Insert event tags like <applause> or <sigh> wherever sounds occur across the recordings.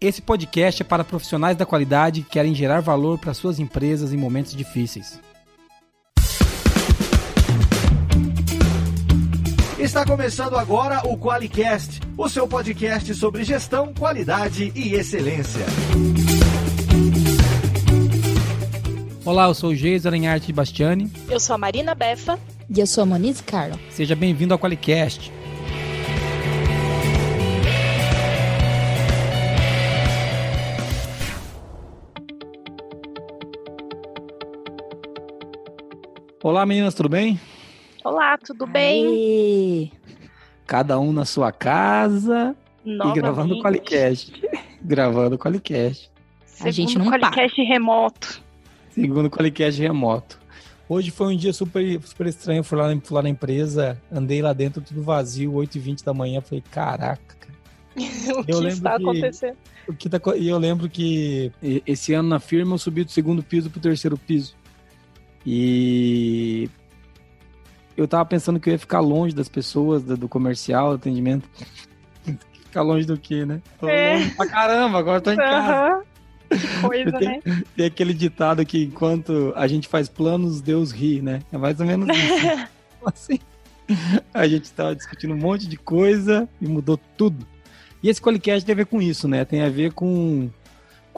Esse podcast é para profissionais da qualidade que querem gerar valor para suas empresas em momentos difíceis. Está começando agora o QualiCast, o seu podcast sobre gestão, qualidade e excelência. Olá, eu sou o Geis Aranharte Bastiani. Eu sou a Marina Befa. E eu sou a Moniz Carlo. Seja bem-vindo ao QualiCast. Olá, meninas, tudo bem? Olá, tudo bem? Aê. Cada um na sua casa Novamente. e gravando o Qualicast. <laughs> gravando o Qualicast. A gente Segundo não para. Qualicast remoto. Segundo o Qualicast remoto. Hoje foi um dia super, super estranho. Fui lá, fui lá na empresa, andei lá dentro, tudo vazio, 8h20 da manhã. Falei, caraca, cara. <laughs> o que lembro está que- acontecendo? O que tá E eu lembro que esse ano na firma eu subi do segundo piso pro terceiro piso. E eu tava pensando que eu ia ficar longe das pessoas, do comercial, do atendimento. <laughs> Ficar longe do que, né? Tô É. longe pra caramba, agora tô em casa. Aham. Que coisa, tenho- né? Tem aquele ditado que enquanto a gente faz planos, Deus ri, né? É mais ou menos isso. <laughs> assim, a gente tava discutindo um monte de coisa e mudou tudo. E esse Qualicast tem a ver com isso, né? Tem a ver com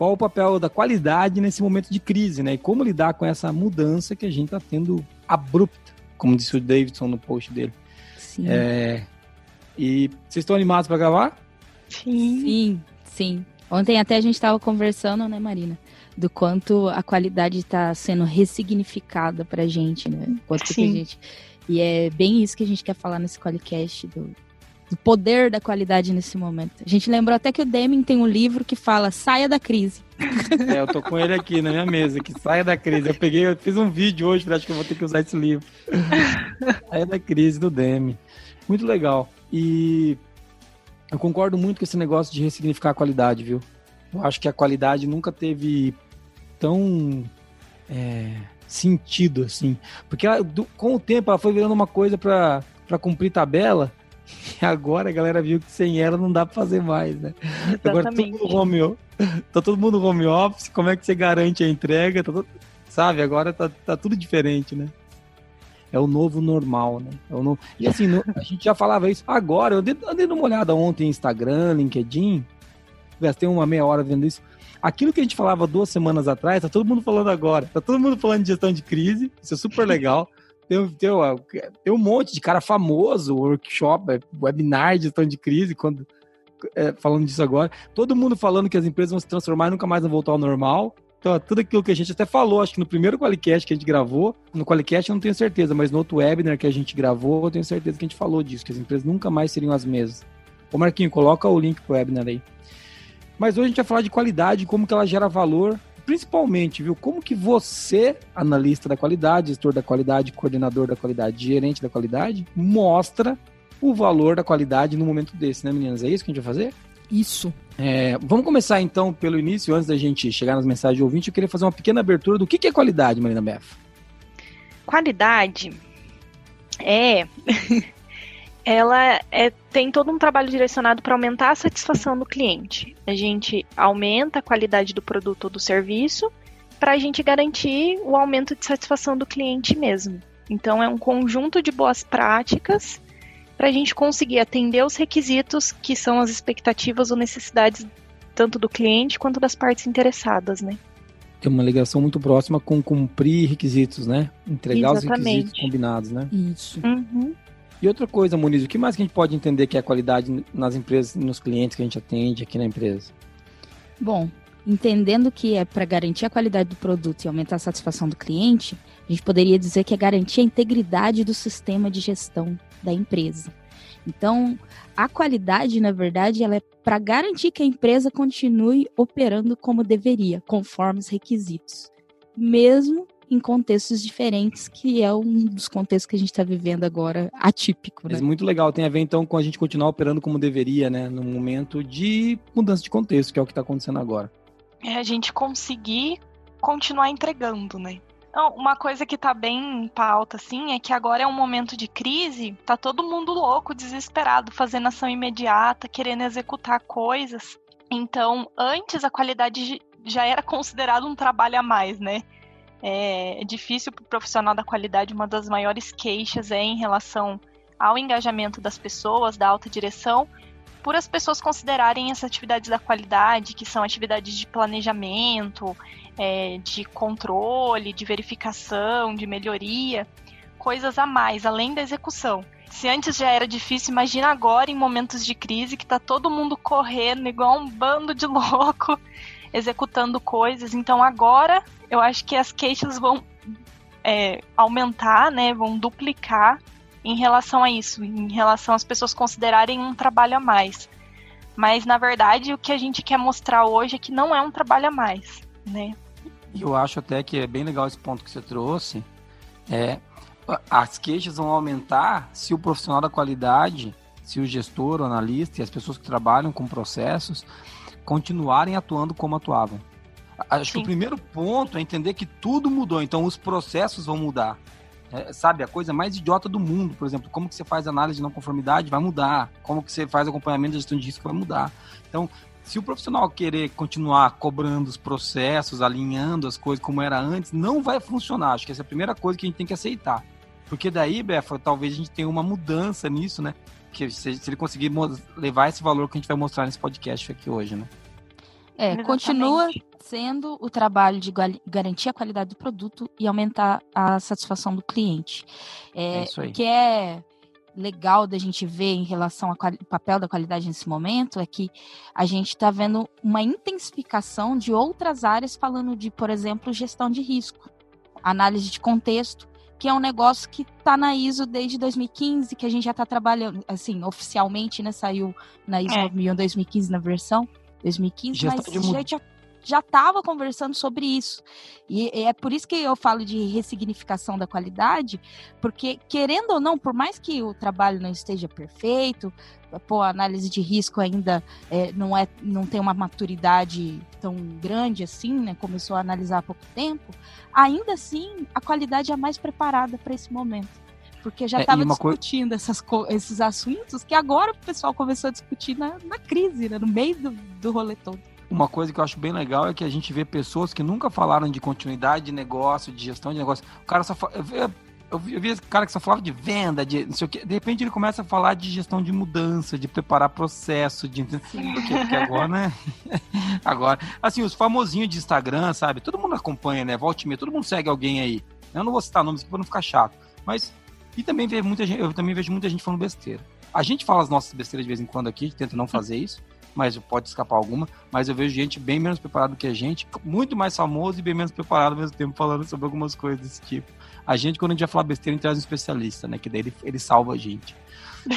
qual o papel da qualidade nesse momento de crise, né? E como lidar com essa mudança que a gente tá tendo abrupta, como disse o Davidson no post dele. Sim. É, E vocês estão animados para gravar? Sim. Sim, sim. Ontem até a gente estava conversando, né, Marina? Do quanto a qualidade está sendo ressignificada pra gente, né? Quanto que a Sim. gente... E é bem isso que a gente quer falar nesse Qualicast, do, do poder da qualidade nesse momento. A gente lembrou até que o Deming tem um livro que fala Saia da crise. É, eu tô com ele aqui na minha mesa, que saia da crise. Eu peguei, eu fiz um vídeo hoje, acho que eu vou ter que usar esse livro. saia da crise do Demi. Muito legal. E eu concordo muito com esse negócio de ressignificar a qualidade, viu? Eu acho que a qualidade nunca teve tão é, sentido assim. Porque ela, do- com o tempo ela foi virando uma coisa pra cumprir tabela. E <laughs> agora a galera viu que sem ela não dá pra fazer mais, né? Agora todo Exatamente. mundo home, <laughs> tá todo mundo home office, como é que você garante a entrega? Tá todo- sabe, agora tá, tá tudo diferente, né? É o novo normal, né? É o no- E assim, no- a gente já falava isso agora, eu dei, andei dando uma olhada ontem em Instagram, LinkedIn, gastei uma meia hora vendo isso. Aquilo que a gente falava duas semanas atrás, tá todo mundo falando agora. Tá todo mundo falando de gestão de crise, isso é super legal. Tem, tem, tem um monte de cara famoso, workshop, é, webinar de gestão de crise, quando, é, falando disso agora. Todo mundo falando que as empresas vão se transformar e nunca mais vão voltar ao normal. Então, tudo aquilo que a gente até falou, acho que no primeiro Qualicast que a gente gravou, no Qualicast eu não tenho certeza, mas no outro webinar que a gente gravou, eu tenho certeza que a gente falou disso, que as empresas nunca mais seriam as mesmas. Ô Marquinho, coloca o link pro webinar aí. Mas hoje a gente vai falar de qualidade, como que ela gera valor, principalmente, viu? Como que você, analista da qualidade, gestor da qualidade, coordenador da qualidade, gerente da qualidade, mostra o valor da qualidade no momento desse, né, meninas? É isso que a gente vai fazer? Isso. É, vamos começar então pelo início, antes da gente chegar nas mensagens de ouvinte, eu queria fazer uma pequena abertura do que que é qualidade, Marina Beff. Qualidade é. Ela é, tem todo um trabalho direcionado para aumentar a satisfação do cliente. A gente aumenta a qualidade do produto ou do serviço para a gente garantir o aumento de satisfação do cliente mesmo. Então, é um conjunto de boas práticas para a gente conseguir atender os requisitos que são as expectativas ou necessidades tanto do cliente quanto das partes interessadas, né? Tem uma ligação muito próxima com cumprir requisitos, né? Entregar os Exatamente. requisitos combinados, né? Isso. Uhum. E outra coisa, Muniz, o que mais que a gente pode entender que é qualidade nas empresas, nos clientes que a gente atende aqui na empresa? Bom, entendendo que é para garantir a qualidade do produto e aumentar a satisfação do cliente, a gente poderia dizer que é garantir a integridade do sistema de gestão da empresa. Então, a qualidade, na verdade, ela é para garantir que a empresa continue operando como deveria, conforme os requisitos, mesmo em contextos diferentes, que é um dos contextos que a gente está vivendo agora atípico, né? Mas muito legal, tem a ver então com a gente continuar operando como deveria, né? No momento de mudança de contexto, que é o que está acontecendo agora. é a gente conseguir continuar entregando, né? Não, uma coisa que tá bem em pauta, assim, é que agora é um momento de crise, tá todo mundo louco, desesperado, fazendo ação imediata, querendo executar coisas. Então, antes a qualidade já era considerado um trabalho a mais, né? É difícil para o profissional da qualidade, uma das maiores queixas é em relação ao engajamento das pessoas, da alta direção, por as pessoas considerarem essas atividades da qualidade, que são atividades de planejamento, é, de controle, de verificação, de melhoria, coisas a mais, além da execução. Se antes já era difícil, imagina agora em momentos de crise que tá todo mundo correndo igual um bando de <laughs> louco, executando coisas. Então agora eu acho que as queixas vão é, aumentar, né? Vão duplicar em relação a isso, em relação às pessoas considerarem um trabalho a mais. Mas na verdade o que a gente quer mostrar hoje é que não é um trabalho a mais, né? Eu acho até que é bem legal esse ponto que você trouxe. É, as queixas vão aumentar se o profissional da qualidade, se o gestor, o analista e as pessoas que trabalham com processos continuarem atuando como atuavam. Acho Sim. que o primeiro ponto é entender que tudo mudou, então os processos vão mudar. É, sabe, a coisa mais idiota do mundo, por exemplo, como que você faz análise de não conformidade vai mudar, como que você faz acompanhamento de gestão de risco vai mudar. Então, se o profissional querer continuar cobrando os processos, alinhando as coisas como era antes, não vai funcionar. Acho que essa é a primeira coisa que a gente tem que aceitar. Porque daí, Befa, talvez a gente tenha uma mudança nisso, né? Que se, se ele conseguir levar esse valor que a gente vai mostrar nesse podcast aqui hoje, né? É, Exatamente. continua sendo o trabalho de garantir a qualidade do produto e aumentar a satisfação do cliente. É, é isso aí. O que é legal da gente ver em relação ao papel da qualidade nesse momento é que a gente está vendo uma intensificação de outras áreas falando de, por exemplo, gestão de risco, análise de contexto, que é um negócio que está na ISO desde 2015, que a gente já está trabalhando, assim, oficialmente, né? Saiu na ISO é. 2015 na versão 2015, já mas a gente já já estava conversando sobre isso. E é por isso que eu falo de ressignificação da qualidade, porque, querendo ou não, por mais que o trabalho não esteja perfeito, pô, a análise de risco ainda é, não, é, não tem uma maturidade tão grande assim, né? Começou a analisar há pouco tempo, ainda assim a qualidade é mais preparada para esse momento porque já estava é, discutindo essas, esses assuntos que agora o pessoal começou a discutir na, na crise, né, no meio do, do rolê todo. Uma coisa que eu acho bem legal é que a gente vê pessoas que nunca falaram de continuidade de negócio, de gestão de negócio. O cara só fala, eu, vi, eu vi, eu vi esse cara que só falava de venda, de não sei o quê. De repente ele começa a falar de gestão de mudança, de preparar processo, de. Sim. Porque, porque agora, né? <laughs> agora. Assim, os famosinhos de Instagram, sabe? Todo mundo acompanha, né? Volte e todo mundo segue alguém aí. Eu não vou citar nomes aqui pra não ficar chato. Mas. E também vejo muita gente, eu também vejo muita gente falando besteira. A gente fala as nossas besteiras de vez em quando aqui, tenta não fazer isso mas pode escapar alguma. Mas eu vejo gente bem menos preparada que a gente, muito mais famoso e bem menos preparado ao mesmo tempo, falando sobre algumas coisas desse tipo. A gente, quando a gente vai falar besteira, a gente traz um especialista, né? Que daí ele, ele salva a gente.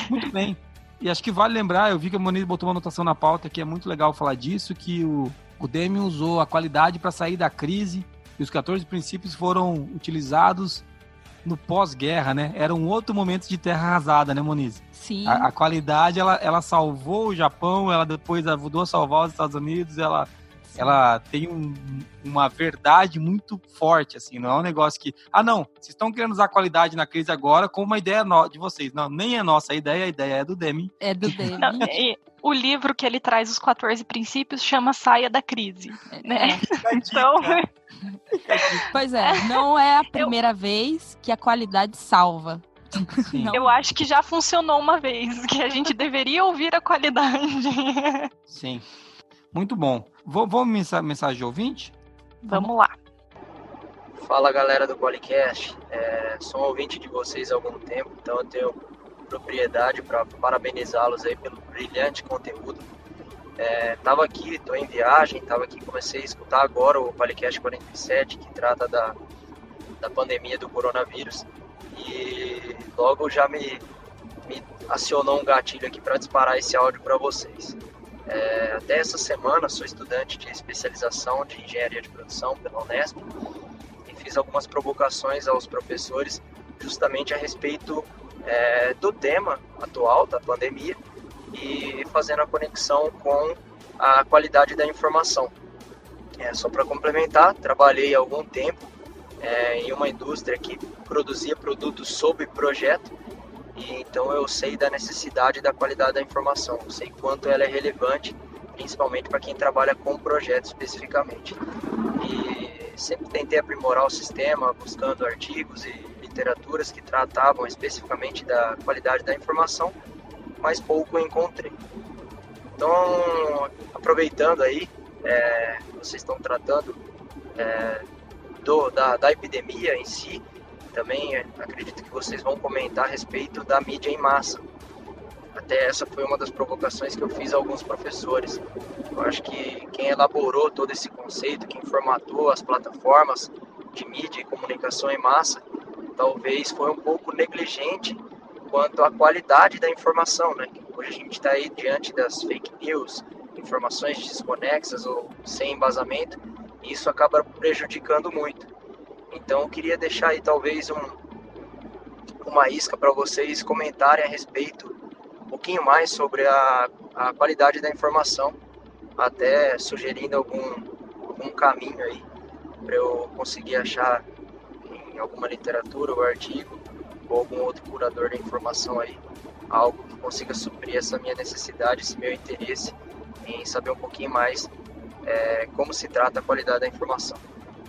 Muito bem. E acho que vale lembrar, eu vi que a Moniz botou uma anotação na pauta que é muito legal falar disso, que o, o Demi usou a qualidade para sair da crise e os 14 princípios foram utilizados no pós-guerra, né? Era um outro momento de terra arrasada, né, Moniz? Sim. A, a, qualidade, ela, ela salvou o Japão, ela depois ajudou a salvar os Estados Unidos, ela, ela tem um, uma verdade muito forte, assim, não é um negócio que, ah, não, vocês estão querendo usar qualidade na crise agora com uma ideia de vocês. Não, nem é nossa a ideia, a ideia é do Demi. É do <laughs> Demi. o livro que ele traz os 14 princípios chama Saia da Crise, né? É. Então... Pois é, não é a primeira Eu... vez que a qualidade salva. Eu acho que já funcionou uma vez, que a gente deveria ouvir a qualidade. Sim. Muito bom. Vamos mensagem de ouvinte? Vamos lá. Fala galera do Polycast. É, sou um ouvinte de vocês há algum tempo, então eu tenho propriedade para parabenizá-los aí pelo brilhante conteúdo. É, tava aqui, tô em viagem, tava aqui, comecei a escutar agora o Polycast 47, que trata da, da pandemia do coronavírus e logo já me, me acionou um gatilho aqui para disparar esse áudio para vocês. É, até essa semana sou estudante de especialização de engenharia de produção pela Unesp e fiz algumas provocações aos professores justamente a respeito é, do tema atual da pandemia e fazendo a conexão com a qualidade da informação. É, só para complementar, trabalhei algum tempo é, em uma indústria que produzia produtos sob projeto e então eu sei da necessidade da qualidade da informação, sei quanto ela é relevante principalmente para quem trabalha com projetos especificamente. E sempre tentei aprimorar o sistema, buscando artigos e literaturas que tratavam especificamente da qualidade da informação, mas pouco encontrei. Então, aproveitando aí, é, vocês estão tratando é, do, da, da epidemia em si, também acredito que vocês vão comentar a respeito da mídia em massa. Até essa foi uma das provocações que eu fiz a alguns professores. Eu acho que quem elaborou todo esse conceito, quem formatou as plataformas de mídia e comunicação em massa, talvez foi um pouco negligente quanto à qualidade da informação, né? Hoje a gente está aí diante das fake news, informações desconexas ou sem embasamento, e isso acaba prejudicando muito. Então eu queria deixar aí talvez um, uma isca para vocês comentarem a respeito um pouquinho mais sobre a, a qualidade da informação, até sugerindo algum, algum caminho aí para eu conseguir achar em alguma literatura ou artigo ou algum outro curador da informação aí algo que consiga suprir essa minha necessidade, esse meu interesse em saber um pouquinho mais é, como se trata a qualidade da informação.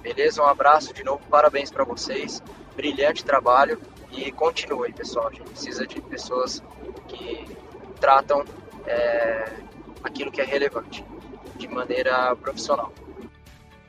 Beleza? Um abraço de novo, parabéns para vocês, brilhante trabalho e continue, pessoal. A gente precisa de pessoas que tratam é, aquilo que é relevante de maneira profissional.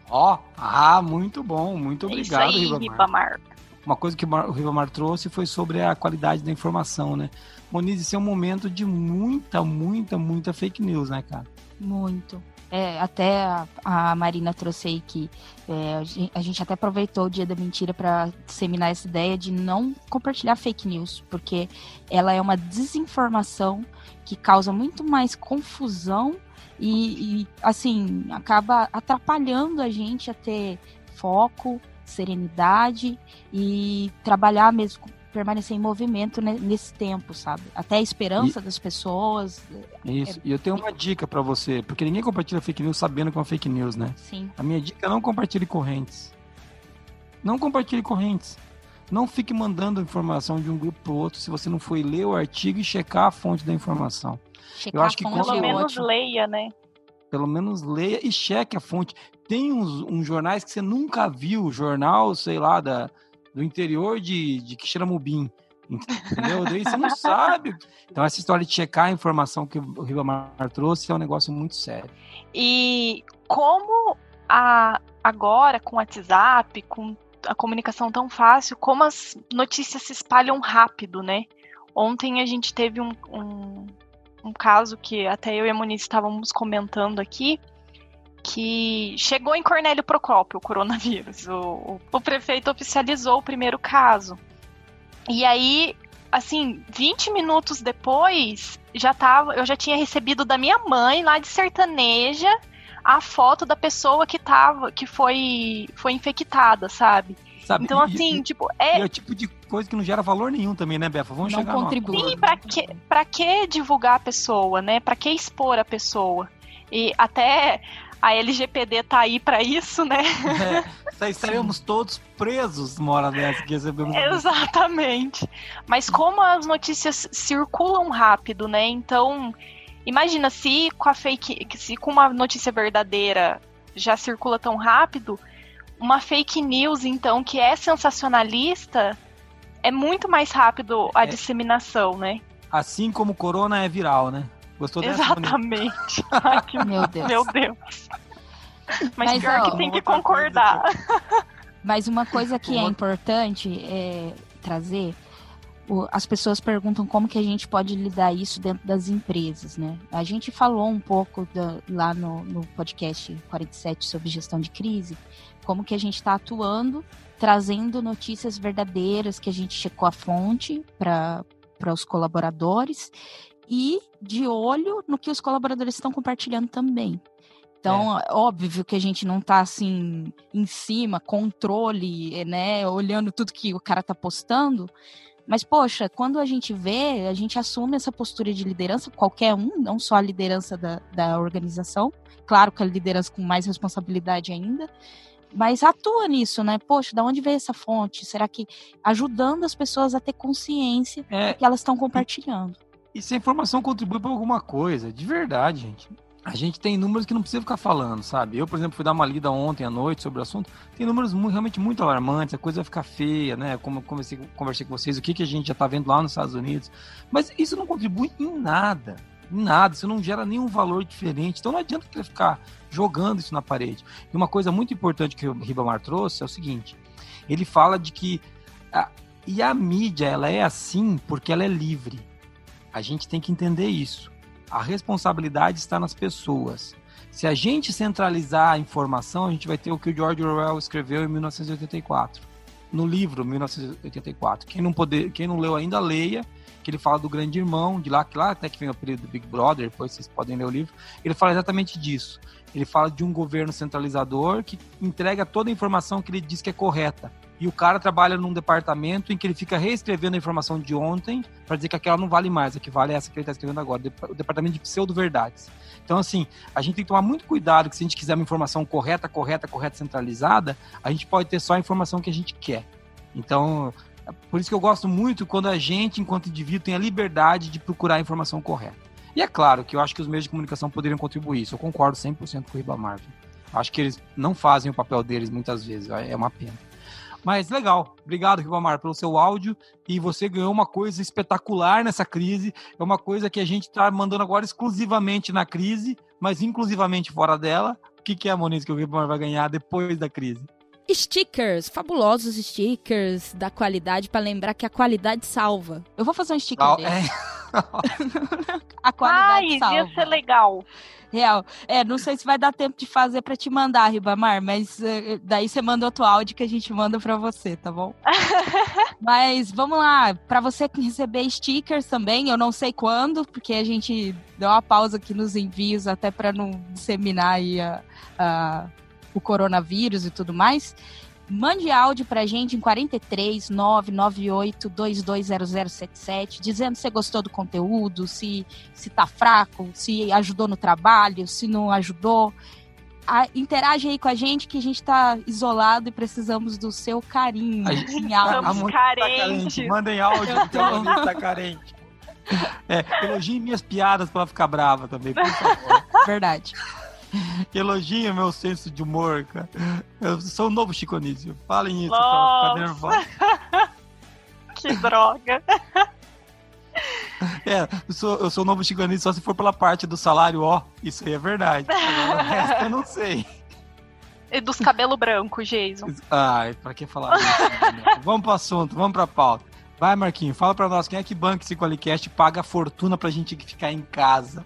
Ó, oh, ah, muito bom, muito obrigado, é aí, Ribamar. Ribamar. Uma coisa que o Ribamar trouxe foi sobre a qualidade da informação, né? Moniz, esse é um momento de muita, muita, muita fake news, né, cara? Muito. É, até a, a, Marina trouxe aí que é, a gente até aproveitou o dia da mentira para disseminar essa ideia de não compartilhar fake news, porque ela é uma desinformação que causa muito mais confusão e, e assim acaba atrapalhando a gente a ter foco, serenidade e trabalhar mesmo permanecer em movimento nesse tempo, sabe? Até a esperança e... das pessoas. É Isso. É... E eu tenho uma dica para você, porque ninguém compartilha fake news sabendo que é uma fake news, né? Sim. A minha dica é não compartilhe correntes. Não compartilhe correntes. Não fique mandando informação de um grupo para outro se você não foi ler o artigo e checar a fonte da informação. Checar eu acho que pelo é menos ótimo. leia, né? Pelo menos leia e cheque a fonte. Tem uns, uns jornais que você nunca viu, jornal, sei lá, da, do interior de, de Quixeramobim. Entendeu? Daí você não sabe. Então, essa história de checar a informação que o Ribamar trouxe é um negócio muito sério. E como a, agora, com o WhatsApp, com a comunicação tão fácil, como as notícias se espalham rápido, né? Ontem a gente teve um, um, um caso que até eu e a Moniz estávamos comentando aqui, que chegou em Cornélio Procópio o coronavírus. O, o, prefeito oficializou o primeiro caso. E aí, assim, 20 minutos depois, já tava, eu já tinha recebido da minha mãe lá de sertaneja a foto da pessoa que tava, que foi, foi infectada, sabe? Sabe, então, assim, e, tipo, é... é o tipo de coisa que não gera valor nenhum também, né, Befa? Vamos não chegar contribui. Sim, pra que, pra que divulgar a pessoa, né? Pra que expor a pessoa? E até a LGPD tá aí para isso, né? É, estaremos todos presos uma hora dessa que recebemos. Exatamente. Mas como as notícias circulam rápido, né? Então, imagina se com a fake, se com uma notícia verdadeira já circula tão rápido, uma fake news, então, que é sensacionalista, é muito mais rápido a é. disseminação, né? Assim como o corona é viral, né? Gostou dessa? Exatamente. <laughs> Ai, que... Meu Deus. Meu Deus. Mas, Mas pior ó, que tem que concordar. <laughs> Mas uma coisa que é importante é trazer as pessoas perguntam como que a gente pode lidar isso dentro das empresas, né? A gente falou um pouco da, lá no, no, podcast 47 sobre gestão de crise, como que a gente está atuando, trazendo notícias verdadeiras que a gente checou a fonte para os colaboradores e de olho no que os colaboradores estão compartilhando também. Então, é. óbvio que a gente não está assim em cima, controle, né, olhando tudo que o cara está postando, mas, poxa, quando a gente vê, a gente assume essa postura de liderança, qualquer um, não só a liderança da, da organização, claro que a liderança com mais responsabilidade ainda, mas atua nisso, né? Poxa, da onde veio essa fonte? Será que ajudando as pessoas a ter consciência é, que elas estão compartilhando? E se a informação contribui para alguma coisa, de verdade, gente. a gente tem números que não precisa ficar falando, sabe? Eu, por exemplo, fui dar uma lida ontem à noite sobre o assunto. Tem números muito, realmente muito alarmantes, a coisa vai ficar feia, né? Como eu conversei, conversei com vocês, o que, que a gente já está vendo lá nos Estados Unidos. Mas isso não contribui em nada. Nada, isso não gera nenhum valor diferente. Então não adianta ficar jogando isso na parede. E uma coisa muito importante que o Ribamar trouxe é o seguinte: ele fala de que. A, e a mídia, ela é assim porque ela é livre. A gente tem que entender isso a responsabilidade está nas pessoas. Se a gente centralizar a informação, a gente vai ter o que o George Orwell escreveu em 1984, no livro 1984. Quem não, poder, quem não leu ainda, leia, que ele fala do grande irmão, de lá que lá até que vem o período do Big Brother, depois vocês podem ler o livro. Ele fala exatamente disso. Ele fala de um governo centralizador que entrega toda a informação que ele diz que é correta e o cara trabalha num departamento em que ele fica reescrevendo a informação de ontem para dizer que aquela não vale mais, a que vale é essa que ele está escrevendo agora, o departamento de pseudo-verdades. Então, assim, a gente tem que tomar muito cuidado que se a gente quiser uma informação correta, correta, correta, centralizada, a gente pode ter só a informação que a gente quer. Então, é por isso que eu gosto muito quando a gente, enquanto indivíduo, tem a liberdade de procurar a informação correta. E é claro que eu acho que os meios de comunicação poderiam contribuir isso. Eu concordo 100% com o Ribamar. Acho que eles não fazem o papel deles muitas vezes. É uma pena. Mas legal. Obrigado, Ribamar, pelo seu áudio. E você ganhou uma coisa espetacular nessa crise. É uma coisa que a gente está mandando agora exclusivamente na crise, mas inclusivamente fora dela. O que, que é, Moniz, que o Ribamar vai ganhar depois da crise? Stickers, fabulosos stickers da qualidade, para lembrar que a qualidade salva. Eu vou fazer um sticker desse. É. <laughs> a qualidade Ai, salva. ia ser legal. Real. É, não sei se vai dar tempo de fazer para te mandar, Ribamar, mas uh, daí você manda outro áudio que a gente manda para você, tá bom? <laughs> mas vamos lá, para você receber stickers também, eu não sei quando, porque a gente deu uma pausa aqui nos envios até para não disseminar aí a, a, o coronavírus e tudo mais. Mande áudio pra gente em 43 998 220077, dizendo se você gostou do conteúdo, se, se tá fraco, se ajudou no trabalho, se não ajudou. A, interage aí com a gente que a gente tá isolado e precisamos do seu carinho. Em áudio. Estamos carentes. Tá Mandem áudio, <laughs> que a tá carente. É, elogie minhas piadas pra ela ficar brava também, por favor. Verdade. <laughs> Elogia meu senso de humor, cara. Eu sou o novo Chico Anísio. Falem isso pra ficar <laughs> que droga. <laughs> É, eu sou, eu sou o novo Chico Anísio só se for pela parte do salário, ó. Isso aí é verdade. Agora, o resto eu não sei. E dos cabelos brancos, Jason. Ai, pra que falar isso? vamos pro assunto, vamos pra pauta. Vai, Marquinho, fala pra nós, quem é que banca esse Qualicast paga a fortuna pra gente ficar em casa?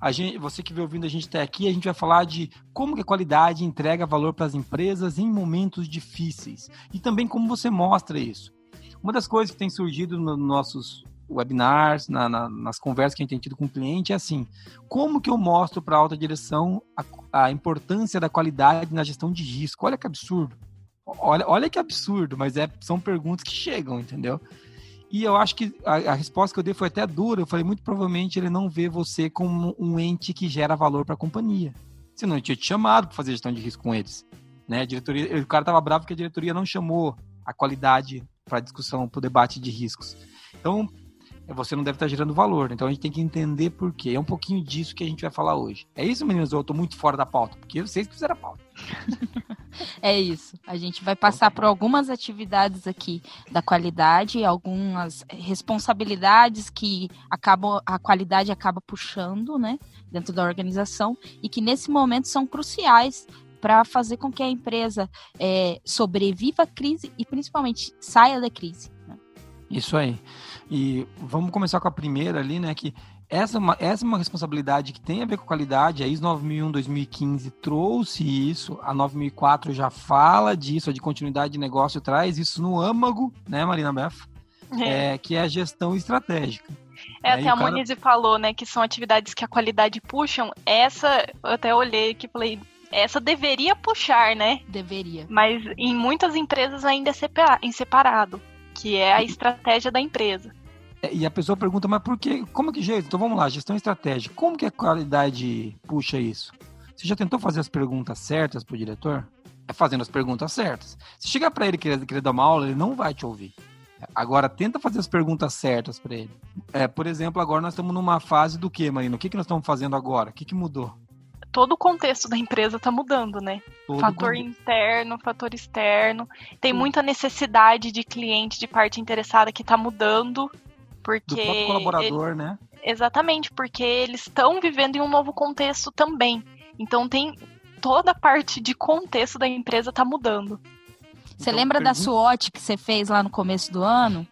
a gente, você que veio ouvindo a gente até aqui, a gente vai falar de como que a qualidade entrega valor para as empresas em momentos difíceis e também como você mostra isso. Uma das coisas que tem surgido nos nossos webinars, na, na, nas conversas que a gente tem tido com o cliente é assim: como que eu mostro para a alta direção a, a, importância da qualidade na gestão de risco? Olha que absurdo. Olha, olha que absurdo, mas é, são perguntas que chegam, entendeu? E eu acho que a, a, resposta que eu dei foi até dura. Eu falei, muito provavelmente ele não vê você como um ente que gera valor para a companhia. Senão ele tinha te chamado para fazer gestão de risco com eles. Né? A diretoria, o cara estava bravo porque a diretoria não chamou a qualidade para discussão, para o debate de riscos. Então, você não deve estar gerando valor. Então a gente tem que entender por quê. É um pouquinho disso que a gente vai falar hoje. É isso, meninos? Eu estou muito fora da pauta, porque vocês que fizeram a pauta. <laughs> é isso. A gente vai passar por algumas atividades aqui da qualidade, algumas responsabilidades que acabam, a qualidade acaba puxando, né, dentro da organização e que nesse momento são cruciais para fazer com que a empresa é, sobreviva à crise e principalmente saia da crise. Né? Isso aí. E vamos começar com a primeira ali, né? Que essa é uma, essa é uma responsabilidade que tem a ver com qualidade. A ISO 9001-2015 trouxe isso, a 9004 já fala disso, a de continuidade de negócio traz isso no âmago, né, Marina Beff? É. é que é a gestão estratégica. É, até a cara... falou, né, que são atividades que a qualidade puxam. Essa, eu até olhei aqui e falei, essa deveria puxar, né? Deveria. Mas em muitas empresas ainda é em separado, que é a estratégia da empresa. É, e a pessoa pergunta, mas por que? Como que jeito? Então vamos lá, gestão estratégica. Como que a qualidade puxa isso? Você já tentou fazer as perguntas certas para o diretor? É fazendo as perguntas certas. Se chegar para ele e querer, querer dar uma aula, ele não vai te ouvir. Agora, tenta fazer as perguntas certas para ele. É, por exemplo, agora nós estamos numa fase do que, Marina? O que, que nós estamos fazendo agora? O que, que mudou? todo o contexto da empresa está mudando, né? Todo fator interno, fator externo. Tem muita necessidade de cliente, de parte interessada que está mudando. Porque. Do colaborador, ele... né? Exatamente, porque eles estão vivendo em um novo contexto também. Então tem toda a parte de contexto da empresa está mudando. Você então, lembra pergunta... da SWOT que você fez lá no começo do ano?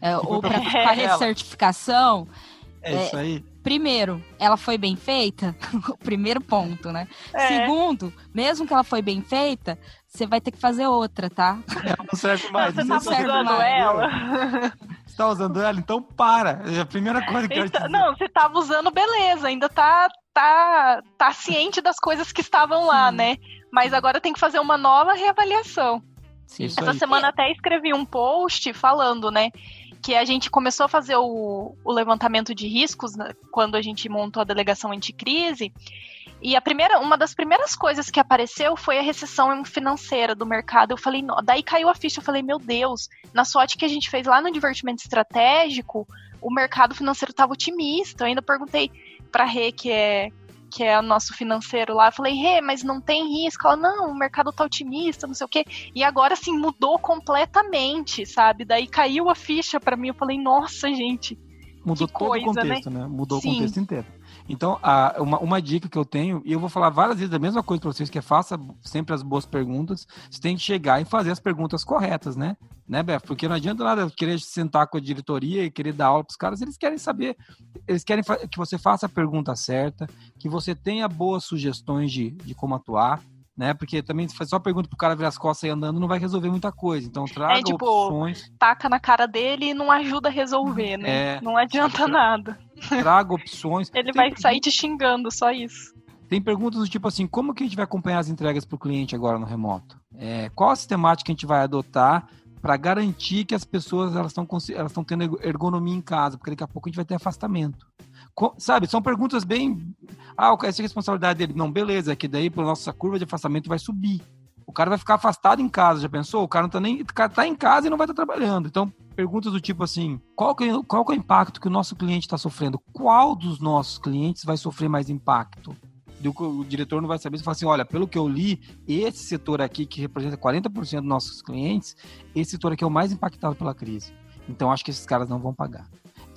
É, <laughs> ou para a recertificação? É, é isso aí. Primeiro, ela foi bem feita? <laughs> o primeiro ponto, né? É. Segundo, mesmo que ela foi bem feita, você vai ter que fazer outra, tá? Ela não serve mais. Você não tá serve usando mais. ela? Você tá usando ela? Então para. É a primeira coisa que então, eu Não, você tava usando, beleza. Ainda tá, tá, tá ciente das coisas que estavam lá, né? Mas agora tem que fazer uma nova reavaliação. Isso Essa semana até escrevi um post falando, né? que a gente começou a fazer o, o levantamento de riscos né, quando a gente montou a delegação anticrise. E a primeira, uma das primeiras coisas que apareceu foi a recessão financeira do mercado. Eu falei, daí caiu a ficha, eu falei, meu Deus, na sorte que a gente fez lá no divertimento estratégico, o mercado financeiro estava otimista. Eu ainda perguntei para Rê, que é que é o nosso financeiro lá, eu falei, Rê, mas não tem risco? Ela, não, o mercado tá otimista, não sei o quê. E agora, assim, mudou completamente, sabe? Daí caiu a ficha para mim, eu falei, nossa, gente. Mudou todo coisa, o contexto, né? né? Mudou Sim. o contexto inteiro. Então, a, uma, uma dica que eu tenho, e eu vou falar várias vezes a mesma coisa para vocês, que é faça sempre as boas perguntas. Você tem que chegar e fazer as perguntas corretas, né? Né, Beth? Porque não adianta nada querer sentar com a diretoria e querer dar aula para os caras, eles querem saber, eles querem que você faça a pergunta certa, que você tenha boas sugestões de, de como atuar né? Porque também se só pergunta pro cara virar as costas e andando, não vai resolver muita coisa. Então traga é, tipo, opções. Taca na cara dele e não ajuda a resolver, né? É, não adianta nada. Traga opções. <laughs> Ele Tem vai sair te xingando, só isso. Tem perguntas do tipo assim, como que a gente vai acompanhar as entregas para o cliente agora no remoto? É, qual a sistemática que a gente vai adotar para garantir que as pessoas elas estão elas estão tendo ergonomia em casa, porque daqui a pouco a gente vai ter afastamento sabe, são perguntas bem. Ah, essa é a responsabilidade dele. Não, beleza, que daí a nossa curva de afastamento vai subir. O cara vai ficar afastado em casa, já pensou? O cara não tá nem. O cara tá em casa e não vai estar tá trabalhando. Então, perguntas do tipo assim: qual que, é, qual que é o impacto que o nosso cliente está sofrendo? Qual dos nossos clientes vai sofrer mais impacto? o diretor não vai saber se fala assim: olha, pelo que eu li, esse setor aqui, que representa 40% dos nossos clientes, esse setor aqui é o mais impactado pela crise. Então, acho que esses caras não vão pagar.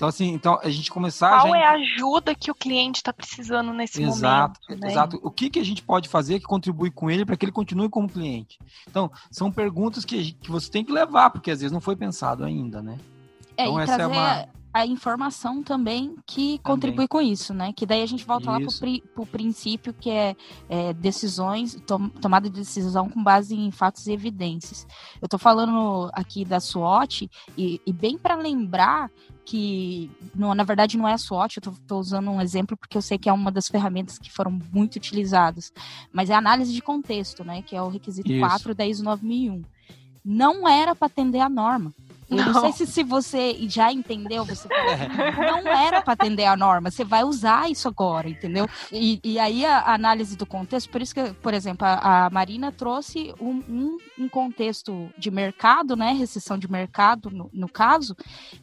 Então, assim, então a gente começar. Qual a gente... é a ajuda que o cliente está precisando nesse exato, momento? Né? Exato. O que, que a gente pode fazer que contribui com ele para que ele continue como cliente? Então, são perguntas que, que você tem que levar, porque às vezes não foi pensado ainda, né? É, então, essa é uma a informação também que contribui com isso, né? Que daí a gente volta isso. lá para o princípio que é, é decisões, tom, tomada de decisão com base em fatos e evidências. Eu estou falando aqui da SWOT e, e bem para lembrar que, não, na verdade, não é a SWOT, eu estou usando um exemplo porque eu sei que é uma das ferramentas que foram muito utilizadas, mas é a análise de contexto, né? Que é o requisito Isso. 4 da ISO 9001. Não era para atender a norma. Eu não. não sei se, se você já entendeu, você <laughs> não era para atender a norma, você vai usar isso agora, entendeu? E, e aí a, análise do contexto, por isso que, por exemplo, a, a Marina trouxe um, um, um, contexto de mercado, né? Recessão de mercado, no, no caso,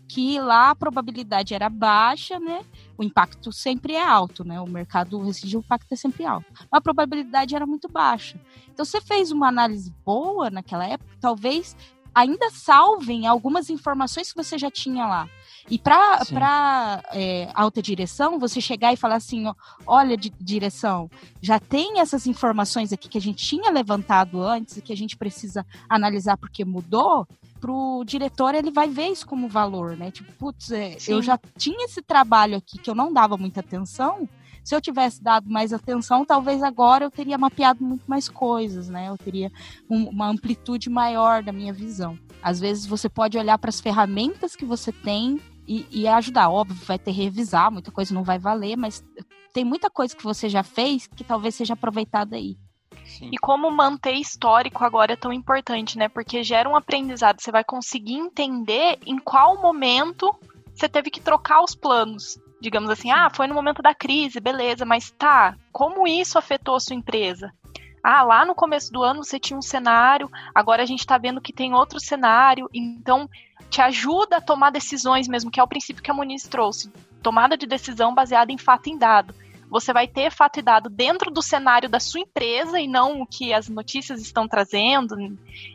que lá a probabilidade era baixa, né? O impacto sempre é alto, né? O mercado resíduo, o impacto é sempre alto. Mas a probabilidade era muito baixa. Então, você fez uma análise boa naquela época, talvez ainda salvem algumas informações que você já tinha lá. E para é, alta direção, você chegar e falar assim: ó, olha, di direção, já tem essas informações aqui que a gente tinha levantado antes e que a gente precisa analisar porque mudou. Para o diretor, ele vai ver isso como valor, né? Tipo, putz, é, eu já tinha esse trabalho aqui que eu não dava muita atenção, se eu tivesse dado mais atenção, talvez agora eu teria mapeado muito mais coisas, né? Eu teria um, uma amplitude maior da minha visão. Às vezes você pode olhar para as ferramentas que você tem e, e, ajudar. Óbvio, vai ter que revisar, muita coisa não vai valer, mas tem muita coisa que você já fez que talvez seja aproveitada aí. Sim. E como manter histórico agora é tão importante, né? Porque gera um aprendizado. Você vai conseguir entender em qual momento você teve que trocar os planos. Digamos assim, ah, foi no momento da crise, beleza, mas tá, como isso afetou a sua empresa? Ah, lá no começo do ano você tinha um cenário, agora a gente está vendo que tem outro cenário, então te ajuda a tomar decisões mesmo, que é o princípio que a Muniz trouxe. Tomada de decisão baseada em fato em dado você vai ter fato e dado dentro do cenário da sua empresa e não o que as notícias estão trazendo,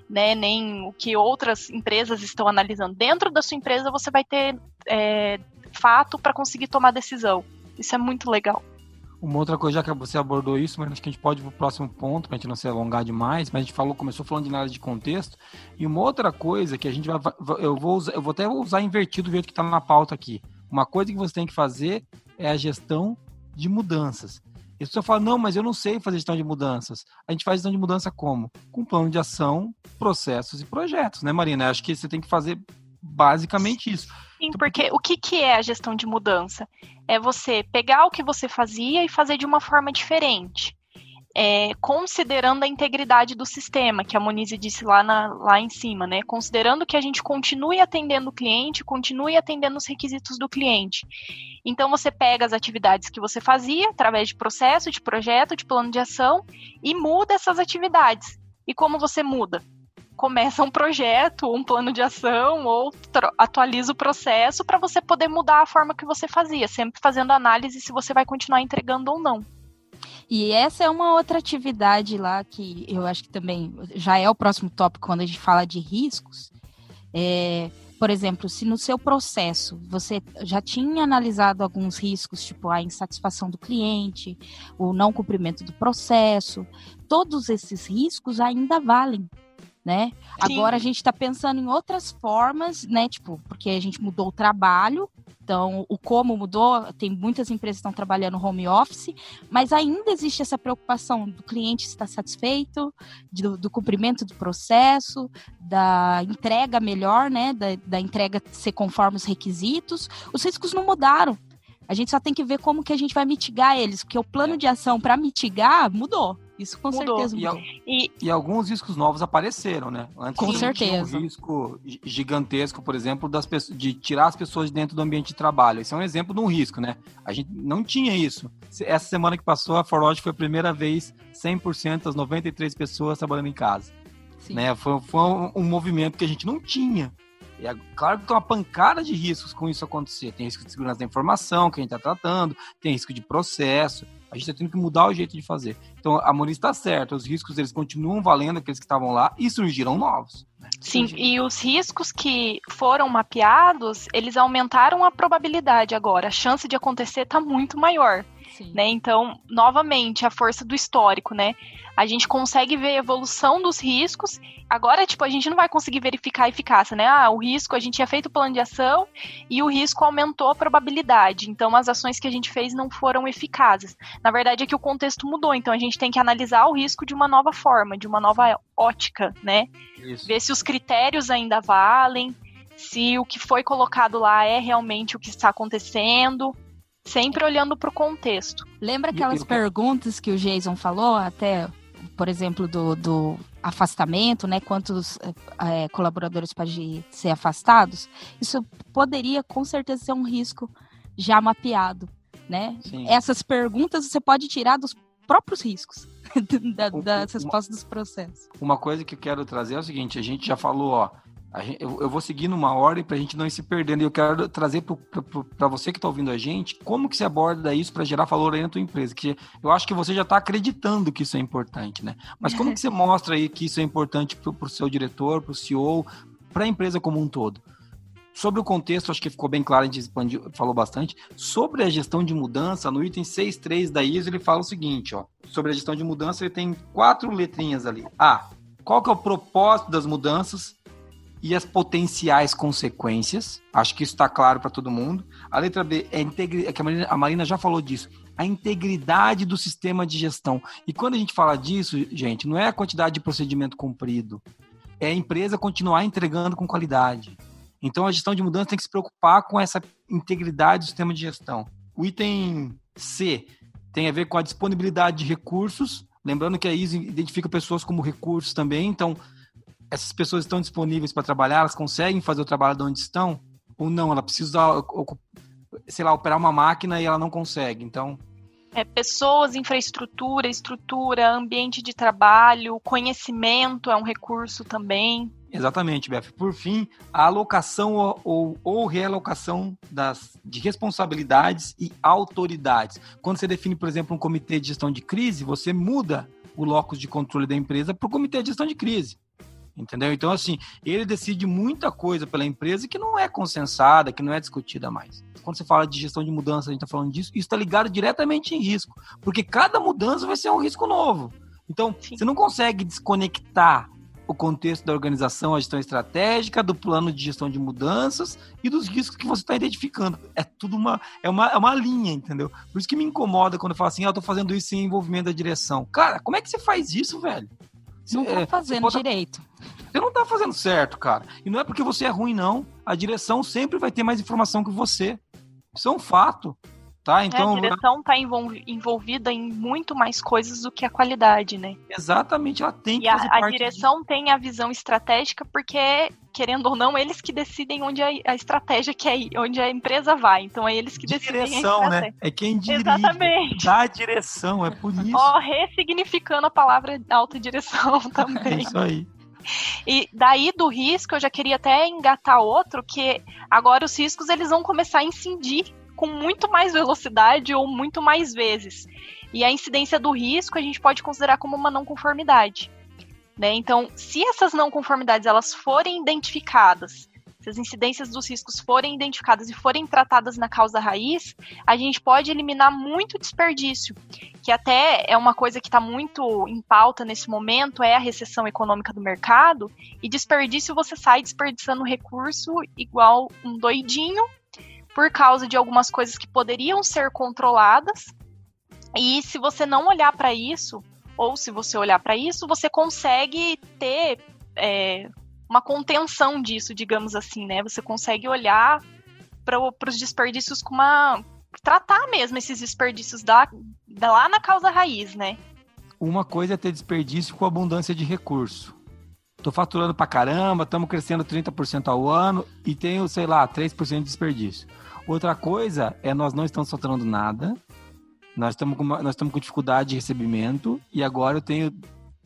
né, nem o que outras empresas estão analisando. Dentro da sua empresa você vai ter é, fato para conseguir tomar decisão. Isso é muito legal. Uma outra coisa, já que você abordou isso, mas acho que a gente pode ir para o próximo ponto, para a gente não se alongar demais, mas a gente falou, começou falando de nada de contexto. E uma outra coisa que a gente vai. Eu vou, usar, eu vou até usar invertido o jeito que está na pauta aqui. Uma coisa que você tem que fazer é a gestão de mudanças. E a pessoa fala, não, mas eu não sei fazer gestão de mudanças. A gente faz gestão de mudança como? Com plano de ação, processos e projetos, né, Marina? Acho que você tem que fazer basicamente isso. Sim, porque o que, que é a gestão de mudança? É você pegar o que você fazia e fazer de uma forma diferente é, considerando a integridade do sistema, que a Monize disse lá, na, lá em cima, né? Considerando que a gente continue atendendo o cliente, continue atendendo os requisitos do cliente. Então você pega as atividades que você fazia através de processo, de projeto, de plano de ação e muda essas atividades. E como você muda? Começa um projeto, um plano de ação ou atualiza o processo para você poder mudar a forma que você fazia, sempre fazendo análise se você vai continuar entregando ou não. E essa é uma outra atividade lá que eu acho que também já é o próximo tópico quando a gente fala de riscos. É, por exemplo, se no seu processo você já tinha analisado alguns riscos, tipo a insatisfação do cliente, o não cumprimento do processo, todos esses riscos ainda valem né? Sim. Agora a gente está pensando em outras formas, né? Tipo, porque a gente mudou o trabalho, então o como mudou, tem muitas empresas que estão trabalhando home office, mas ainda existe essa preocupação do cliente estar satisfeito, do, do cumprimento do processo, da entrega melhor, né? Da, da entrega ser conforme os requisitos. Os riscos não mudaram. A gente só tem que ver como que a gente vai mitigar eles, porque o plano de ação para mitigar mudou. Isso com Mudou. certeza mudou. E, e, alguns riscos novos apareceram, né? Antes com certeza. um risco gigantesco, por exemplo, das pessoas, de tirar as pessoas de dentro do ambiente de trabalho. Esse é um exemplo de um risco, né? A gente não tinha isso. Essa semana que passou, a Forlodge foi a primeira vez 100% das 93 pessoas trabalhando em casa. Sim. Né? Foi, foi um, um movimento que a gente não tinha. E é claro que tem uma pancada de riscos com isso acontecer. Tem risco de segurança da informação que a gente está tratando, tem risco de processo. A gente está tendo que mudar o jeito de fazer. Então, a Moniz está certa, os riscos eles continuam valendo, aqueles que estavam lá, e surgiram novos. Né? Sim, surgiram. e os riscos que foram mapeados, eles aumentaram a probabilidade agora. A chance de acontecer está muito maior. Né? Então, novamente, a força do histórico, né? A gente consegue ver a evolução dos riscos. Agora, tipo, a gente não vai conseguir verificar a eficácia, né? Ah, o risco, a gente tinha feito o plano de ação e o risco aumentou a probabilidade. Então, as ações que a gente fez não foram eficazes. Na verdade, é que o contexto mudou. Então, a gente tem que analisar o risco de uma nova forma, de uma nova ótica, né? Isso. Ver se os critérios ainda valem, se o que foi colocado lá é realmente o que está acontecendo sempre olhando para o contexto. Lembra aquelas perguntas que o Jason falou, até, por exemplo, do, do afastamento, né? Quantos é, colaboradores podem ser afastados? Isso poderia, com certeza, ser um risco já mapeado, né? Sim. Essas perguntas você pode tirar dos próprios riscos <laughs> da, das respostas dos processos. Uma coisa que eu quero trazer é o seguinte: a gente já falou, ó, Gente, eu, eu, vou seguir numa ordem para a gente não ir se perdendo. E eu quero trazer para você que está ouvindo a gente como que você aborda isso para gerar valor aí na tua empresa. Que eu acho que você já está acreditando que isso é importante, né? Mas como que você <laughs> mostra aí que isso é importante para o seu diretor, para o CEO, para a empresa como um todo? Sobre o contexto, acho que ficou bem claro, a gente expandiu, falou bastante. Sobre a gestão de mudança, no item 6.3 da ISO, ele fala o seguinte, ó. Sobre a gestão de mudança, ele tem quatro letrinhas ali. A. Qual que é o propósito das mudanças? E as potenciais consequências. Acho que isso está claro para todo mundo. A letra B é, integri... é que a Marina, a Marina já falou disso. A integridade do sistema de gestão. E quando a gente fala disso, gente, não é a quantidade de procedimento cumprido. É a empresa continuar entregando com qualidade. Então a gestão de mudança tem que se preocupar com essa integridade do sistema de gestão. O item C tem a ver com a disponibilidade de recursos Lembrando que a ISO identifica pessoas como recursos também, então essas pessoas estão disponíveis para trabalhar, elas conseguem fazer o trabalho de onde estão, ou não, ela precisa, sei lá, operar uma máquina e ela não consegue, então... É, pessoas, infraestrutura, estrutura, ambiente de trabalho, conhecimento é um recurso também. Exatamente, Beth. Por fim, a alocação ou, ou, ou, realocação das, de responsabilidades e autoridades. Quando você define, por exemplo, um comitê de gestão de crise, você muda o locus de controle da empresa para o comitê de gestão de crise. Entendeu? Então, assim, ele decide muita coisa pela empresa que não é consensada, que não é discutida mais. Quando você fala de gestão de mudança, a gente está falando disso, isso está ligado diretamente em risco, porque cada mudança vai ser um risco novo. Então, Sim. você não consegue desconectar o contexto da organização, a gestão estratégica, do plano de gestão de mudanças e dos riscos que você está identificando. É tudo uma é, uma, é uma linha, entendeu? Por isso que me incomoda quando eu falo assim, ah, eu tô fazendo isso sem envolvimento da direção. Cara, como é que você faz isso, velho? Não tá fazendo direito. Você não tá fazendo certo, cara. E não é porque você é ruim, não. A direção sempre vai ter mais informação que você. Isso é um fato. Tá? Então, é, a direção está envolvida em muito mais coisas do que a qualidade, né? Exatamente, ela tem que e fazer a, a direção de... tem a visão estratégica porque, querendo ou não, eles que decidem onde a, a estratégia quer ir, onde a empresa vai. Então é eles que direção, decidem Direção, né? É quem dirige. Exatamente. Dá a direção, é por isso. Ó, ressignificando a palavra autodireção <laughs> também. É isso aí. E daí do risco, eu já queria até engatar outro, que agora os riscos eles vão começar a incidir com muito mais velocidade ou muito mais vezes. E a incidência do risco a gente pode considerar como uma não conformidade. Né? Então, se essas não conformidades elas forem identificadas, se as incidências dos riscos forem identificadas e forem tratadas na causa raiz, a gente pode eliminar muito desperdício, que até é uma coisa que está muito em pauta nesse momento, é a recessão econômica do mercado, e desperdício você sai desperdiçando recurso igual um doidinho por causa de algumas coisas que poderiam ser controladas. E se você não olhar para isso, ou se você olhar para isso, você consegue ter é, uma contenção disso, digamos assim, né? Você consegue olhar para os desperdícios com uma. tratar mesmo esses desperdícios da, da, lá na causa raiz, né? Uma coisa é ter desperdício com abundância de recurso. Tô faturando pra caramba, estamos crescendo 30% ao ano e tenho, sei lá, 3% de desperdício. Outra coisa é nós não estamos faturando nada, nós estamos com, nós estamos com dificuldade de recebimento e agora eu tenho,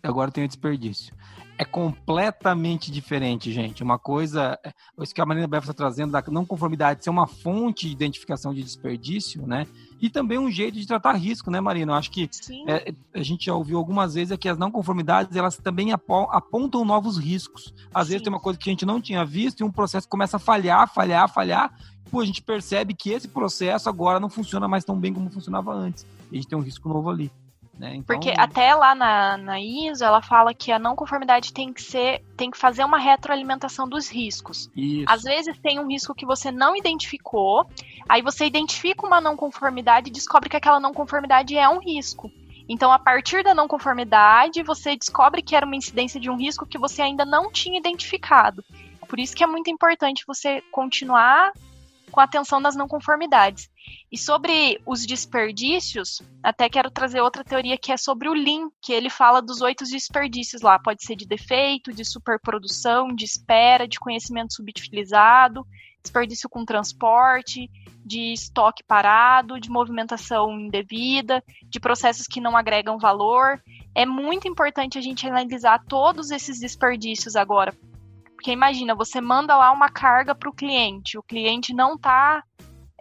agora eu tenho desperdício é completamente diferente, gente. Uma coisa, é, isso que a Marina Beff está trazendo, da não conformidade ser uma fonte de identificação de desperdício, né? E também um jeito de tratar risco, né, Marina? Eu acho que é, a gente já ouviu algumas vezes é que as não conformidades, elas também apontam novos riscos. Às Sim. vezes tem uma coisa que a gente não tinha visto e um processo começa a falhar, falhar, falhar. Pô, a gente percebe que esse processo agora não funciona mais tão bem como funcionava antes. E a gente tem um risco novo ali. Né? Então... Porque até lá na, na ISO ela fala que a não conformidade tem que ser, tem que fazer uma retroalimentação dos riscos. Isso. Às vezes tem um risco que você não identificou, aí você identifica uma não conformidade e descobre que aquela não conformidade é um risco. Então, a partir da não conformidade, você descobre que era uma incidência de um risco que você ainda não tinha identificado. Por isso que é muito importante você continuar com atenção nas não conformidades. E sobre os desperdícios, até quero trazer outra teoria que é sobre o Lean, que ele fala dos oito desperdícios lá. Pode ser de defeito, de superprodução, de espera, de conhecimento subutilizado, desperdício com transporte, de estoque parado, de movimentação indevida, de processos que não agregam valor. É muito importante a gente analisar todos esses desperdícios agora, porque imagina, você manda lá uma carga para o cliente, o cliente não está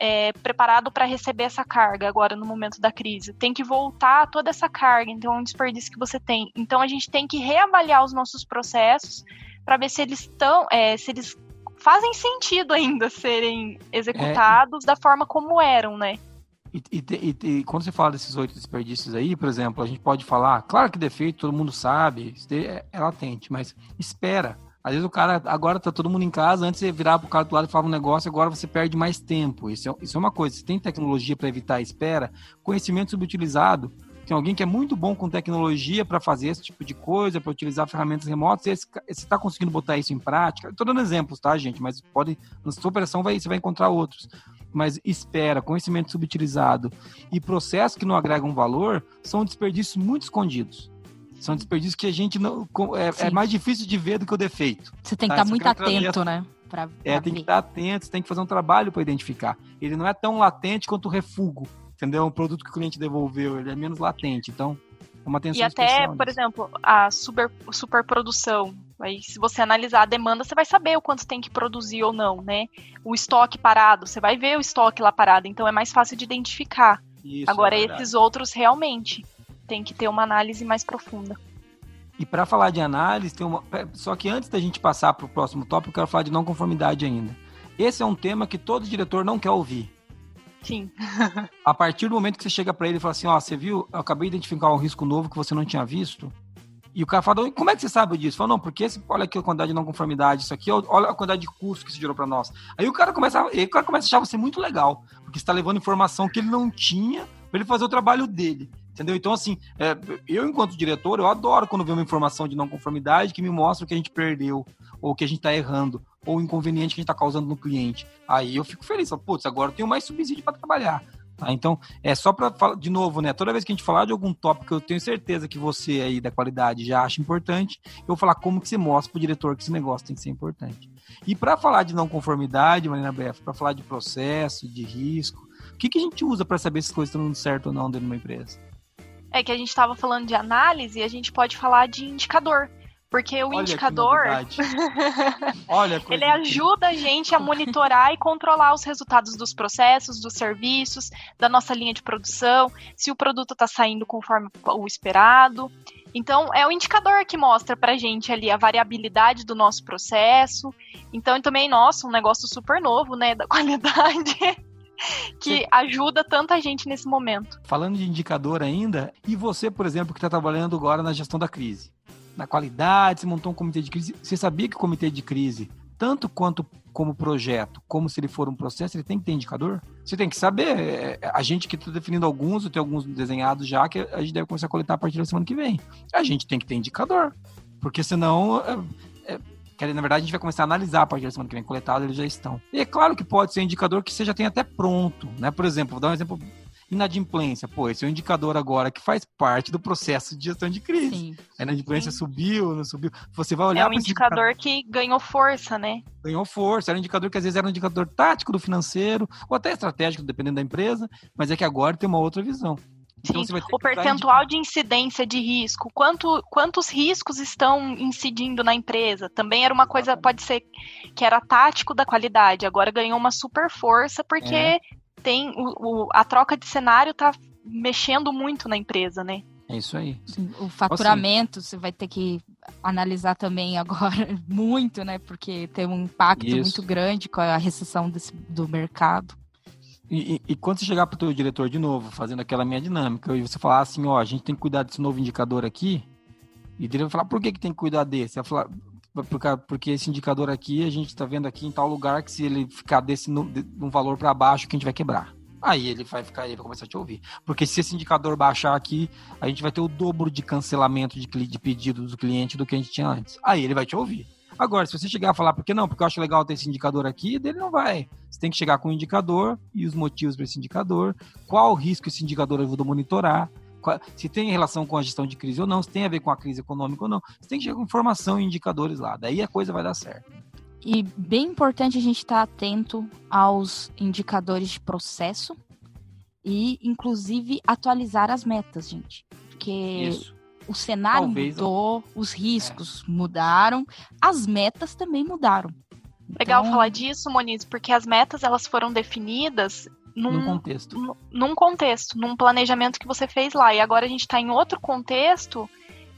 é, preparado para receber essa carga agora no momento da crise. Tem que voltar toda essa carga, então é um desperdício que você tem. Então a gente tem que reavaliar os nossos processos para ver se eles estão, é, se eles fazem sentido ainda serem executados é. da forma como eram, né? E, e, e, quando você fala desses oito desperdícios aí, por exemplo, a gente pode falar, claro que defeito todo mundo sabe, é, é latente, mas espera. Às vezes o cara, agora tá todo mundo em casa, antes você virar pro cara do lado e falar um negócio, agora você perde mais tempo. Isso é, isso é uma coisa. Você tem tecnologia para evitar a espera, conhecimento subutilizado. Tem alguém que é muito bom com tecnologia para fazer esse tipo de coisa, para utilizar ferramentas remotas, e você está conseguindo botar isso em prática. Estou dando exemplos, tá, gente? Mas pode, na sua operação vai, você vai encontrar outros. mas espera, conhecimento subutilizado e processos que não agregam valor são desperdícios muito escondidos. São desperdícios que a gente não. É, é mais difícil de ver do que o defeito. Você tem que tá? estar muito atento, né? Pra, pra é, tem ver. que estar atento, você tem que fazer um trabalho para identificar. Ele não é tão latente quanto o refugo, entendeu? Um produto que o cliente devolveu, ele é menos latente. Então, é uma atenção E até, por exemplo, a super, superprodução. Aí, se você analisar a demanda, você vai saber o quanto tem que produzir ou não, né? O estoque parado, você vai ver o estoque lá parado, então é mais fácil de identificar. Isso, Agora, é esses outros realmente tem que ter uma análise mais profunda. E para falar de análise, tem uma. Só que antes da gente passar para o próximo tópico, eu quero falar de não conformidade ainda. Esse é um tema que todo diretor não quer ouvir. Sim. <laughs> a partir do momento que você chega para ele e fala assim: Ó, oh, você viu, eu acabei de identificar um risco novo que você não tinha visto. E o cara fala: Como é que você sabe disso? Fala: Não, porque esse, olha aqui a quantidade de não conformidade, isso aqui, olha a quantidade de custo que isso gerou para nós. Aí o cara começa, aí o cara começa a achar você muito legal, porque está levando informação que ele não tinha para ele fazer o trabalho dele. Entendeu? Então, assim, é, eu, enquanto diretor, eu adoro quando vê uma informação de não conformidade que me mostra o que a gente perdeu, ou que a gente está errando, ou o inconveniente que a gente está causando no cliente. Aí eu fico feliz, putz, agora eu tenho mais subsídio para trabalhar. Tá? Então, é só para falar de novo, né? Toda vez que a gente falar de algum tópico, eu tenho certeza que você aí da qualidade já acha importante, eu vou falar como que você mostra para o diretor que esse negócio tem que ser importante. E para falar de não conformidade, Marina Beff, para falar de processo, de risco, o que, que a gente usa para saber se as coisas estão dando certo ou não dentro de uma empresa? É que a gente estava falando de análise e a gente pode falar de indicador. Porque o Olha indicador. <laughs> Olha, ele ajuda a gente a monitorar e controlar os resultados dos processos, dos serviços, da nossa linha de produção, se o produto está saindo conforme o esperado. Então, é o indicador que mostra pra gente ali a variabilidade do nosso processo. Então, também, nossa, um negócio super novo, né, da <laughs> qualidade <laughs> que ajuda tanta gente nesse momento. Falando de indicador ainda, e você, por exemplo, que está trabalhando agora na gestão da crise, na qualidade, você montou um comitê de crise, você sabia que o comitê de crise, tanto quanto como projeto, como se ele for um processo, ele tem que ter indicador? Você tem que saber. É, a gente que está definindo alguns, eu tenho alguns desenhados já, que a gente deve começar a coletar a partir da semana que vem. A gente tem que ter indicador. Porque senão é, que na verdade a gente vai começar a analisar a partir da semana que vem coletado, eles já estão. E é claro que pode ser um indicador que você já tem até pronto, né? Por exemplo, vou dar um exemplo inadimplência, pô, esse é um indicador agora que faz parte do processo de gestão de crise. Sim. A inadimplência Sim. subiu, não subiu. Você vai olhar É um indicador, indicador que ganhou força, né? Ganhou força. Era um indicador que às vezes era um indicador tático do financeiro, ou até estratégico, dependendo da empresa, mas é que agora tem uma outra visão. Então, o percentual de incidência de risco, quanto, quantos riscos estão incidindo na empresa, também era uma coisa, pode ser que era tático da qualidade, agora ganhou uma super força porque é. tem o, o, a troca de cenário está mexendo muito na empresa, né? É isso aí. Sim, o faturamento assim, você vai ter que analisar também <laughs> agora muito, né? Porque tem um impacto isso. muito grande com a recessão desse, do mercado. E, e, quando você chegar para o teu diretor de novo, fazendo aquela minha dinâmica, e você falar assim, ó, a gente tem que cuidar desse novo indicador aqui, e ele vai falar, por que, que tem que cuidar desse? Vai falar, porque esse indicador aqui, a gente está vendo aqui em tal lugar que se ele ficar desse um valor para baixo, que a gente vai quebrar. Aí ele vai ficar, ele vai começar a te ouvir. Porque se esse indicador baixar aqui, a gente vai ter o dobro de cancelamento de, de pedido do cliente do que a gente tinha antes. Aí ele vai te ouvir. Agora, se você chegar a falar, por que não? Porque eu acho legal ter esse indicador aqui, dele não vai. Você tem que chegar com o indicador e os motivos para esse indicador, qual o risco esse indicador ajuda a monitorar, se tem relação com a gestão de crise ou não, se tem a ver com a crise econômica ou não. Você tem que chegar com informação e indicadores lá, daí a coisa vai dar certo. E bem importante a gente estar atento aos indicadores de processo e, inclusive, atualizar as metas, gente. Porque Isso o cenário Talvez mudou, os riscos é. mudaram, as metas também mudaram. Legal então... falar disso, Moniz, porque as metas elas foram definidas num, num contexto. Num contexto, num planejamento que você fez lá. E agora a gente está em outro contexto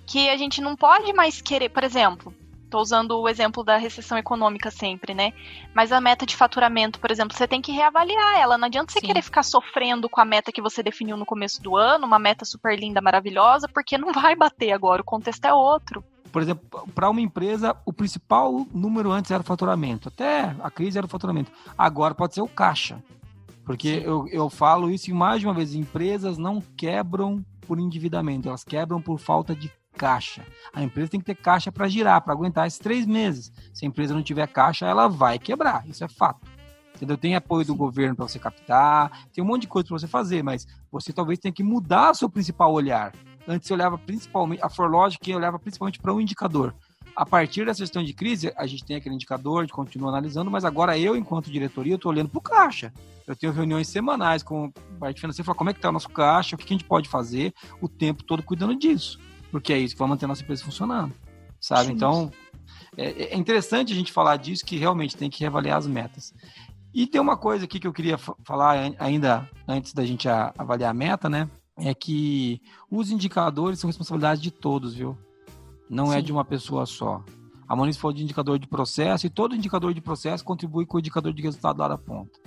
que a gente não pode mais querer, por exemplo, Estou usando o exemplo da recessão econômica sempre, né? Mas a meta de faturamento, por exemplo, você tem que reavaliar ela. Não adianta você Sim. querer ficar sofrendo com a meta que você definiu no começo do ano, uma meta super linda, maravilhosa, porque não vai bater agora. O contexto é outro. Por exemplo, para uma empresa, o principal número antes era o faturamento. Até a crise era o faturamento. Agora pode ser o caixa. Porque eu, eu falo isso mais de uma vez: empresas não quebram por endividamento, elas quebram por falta de caixa. A empresa tem que ter caixa para girar, para aguentar esses três meses. Se a empresa não tiver caixa, ela vai quebrar. Isso é fato. Entendeu? Tem apoio do governo para você captar, tem um monte de coisa para você fazer, mas você talvez tenha que mudar o seu principal olhar. Antes você olhava principalmente, a ForLogic olhava principalmente para um indicador. A partir dessa gestão de crise, a gente tem aquele indicador, a gente continua analisando, mas agora eu, enquanto diretoria, estou olhando para o caixa. Eu tenho reuniões semanais com a parte financeira, falar como é que está o nosso caixa, o que a gente pode fazer o tempo todo cuidando disso. Porque é isso que vai manter a nossa empresa funcionando. Sabe? Sim. Então, é, é interessante a gente falar disso, que realmente tem que reavaliar as metas. E tem uma coisa aqui que eu queria falar ainda antes da gente avaliar a meta, né? É que os indicadores são responsabilidade de todos, viu? Não é Sim. é de uma pessoa só. A Moniz falou de indicador de processo e todo indicador de processo contribui com o indicador de resultado lá da ponta.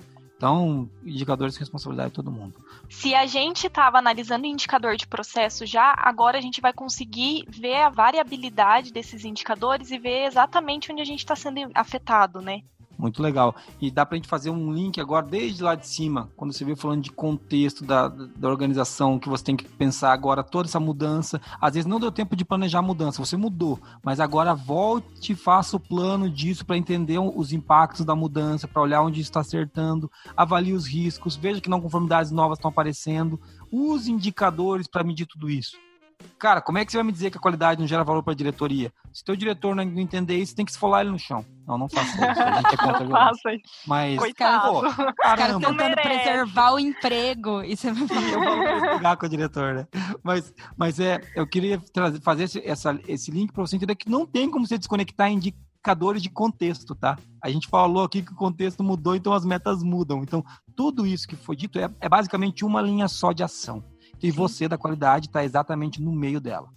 Então, indicadores de responsabilidade de todo mundo. Se a gente estava analisando indicador de processo já, agora a gente vai conseguir ver a variabilidade desses indicadores e ver exatamente onde a gente está sendo afetado, né? Muito legal. E dá para a gente fazer um link agora desde lá de cima, quando você viu falando de contexto da, da organização, que você tem que pensar agora toda essa mudança. Às vezes não deu tempo de planejar a mudança, você mudou, mas agora volte e faça o plano disso para entender os impactos da mudança, para olhar onde está acertando, avalie os riscos, veja que não conformidades novas estão aparecendo, use indicadores para medir tudo isso. Cara, como é que você vai me dizer que a qualidade não gera valor para a diretoria? Se teu diretor não entender isso, tem que esfolar ele no chão. Não, não faça isso. A gente é <laughs> contra a Mas, Coitado. Pô, cara tentando preservar o emprego. Isso é... Eu vou brigar com o diretor, né? Mas, mas é, eu queria trazer, fazer esse, essa, esse link para você entender que não tem como você desconectar indicadores de contexto, tá? A gente falou aqui que o contexto mudou, então as metas mudam. Então, tudo isso que foi dito é, é basicamente uma linha só de ação e você da qualidade está exatamente no meio dela.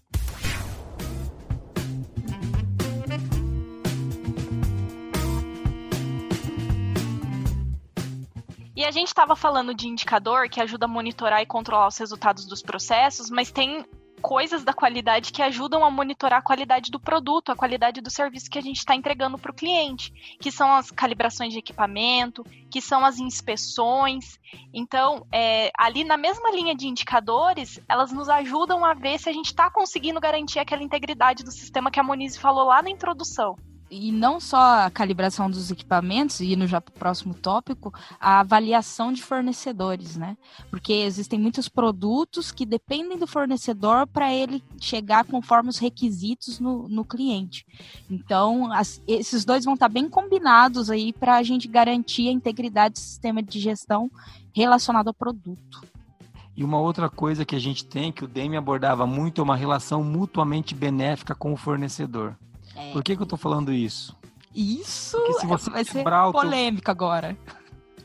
E a gente estava falando de indicador que ajuda a monitorar e controlar os resultados dos processos, mas tem coisas da qualidade que ajudam a monitorar a qualidade do produto, a qualidade do serviço que a gente está entregando para o cliente, que são as calibrações de equipamento, que são as inspeções. Então, é, ali na mesma linha de indicadores, elas nos ajudam a ver se a gente está conseguindo garantir aquela integridade do sistema que a Monize falou lá na introdução e não só a calibração dos equipamentos, e no já próximo tópico, a avaliação de fornecedores, né? Porque existem muitos produtos que dependem do fornecedor para ele chegar conforme os requisitos no, no cliente. Então, as, esses dois vão estar bem combinados aí para a gente garantir a integridade do sistema de gestão relacionado ao produto. E uma outra coisa que a gente tem, que o Demi abordava muito, é uma relação mutuamente benéfica com o fornecedor. É. Por que, que eu tô falando isso? Isso se você vai ser polêmica teu... agora.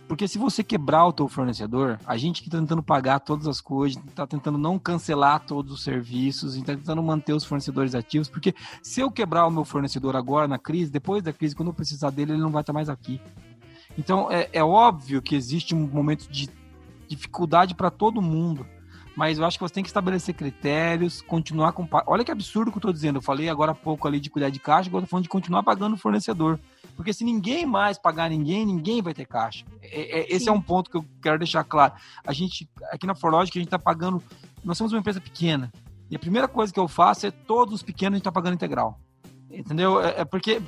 Porque se você quebrar o teu fornecedor, a gente que tá tentando pagar todas as coisas, tá tentando não cancelar todos os serviços, tá tentando manter os fornecedores ativos, porque se eu quebrar o meu fornecedor agora na crise, depois da crise, quando eu precisar dele, ele não vai estar mais aqui. Então é, é óbvio que existe um momento de dificuldade para todo mundo mas eu acho que você tem que estabelecer critérios, continuar com. Olha que absurdo que eu estou dizendo. Eu falei agora há pouco ali de cuidar de caixa, agora eu tô falando de continuar pagando o fornecedor. Porque se ninguém mais pagar ninguém, ninguém vai ter caixa. É, é, esse é um ponto que eu quero deixar claro. A gente, aqui na Forlogic, a gente está pagando. Nós somos uma empresa pequena. E a primeira coisa que eu faço é todos os pequenos a gente está pagando integral. Entendeu? É, é porque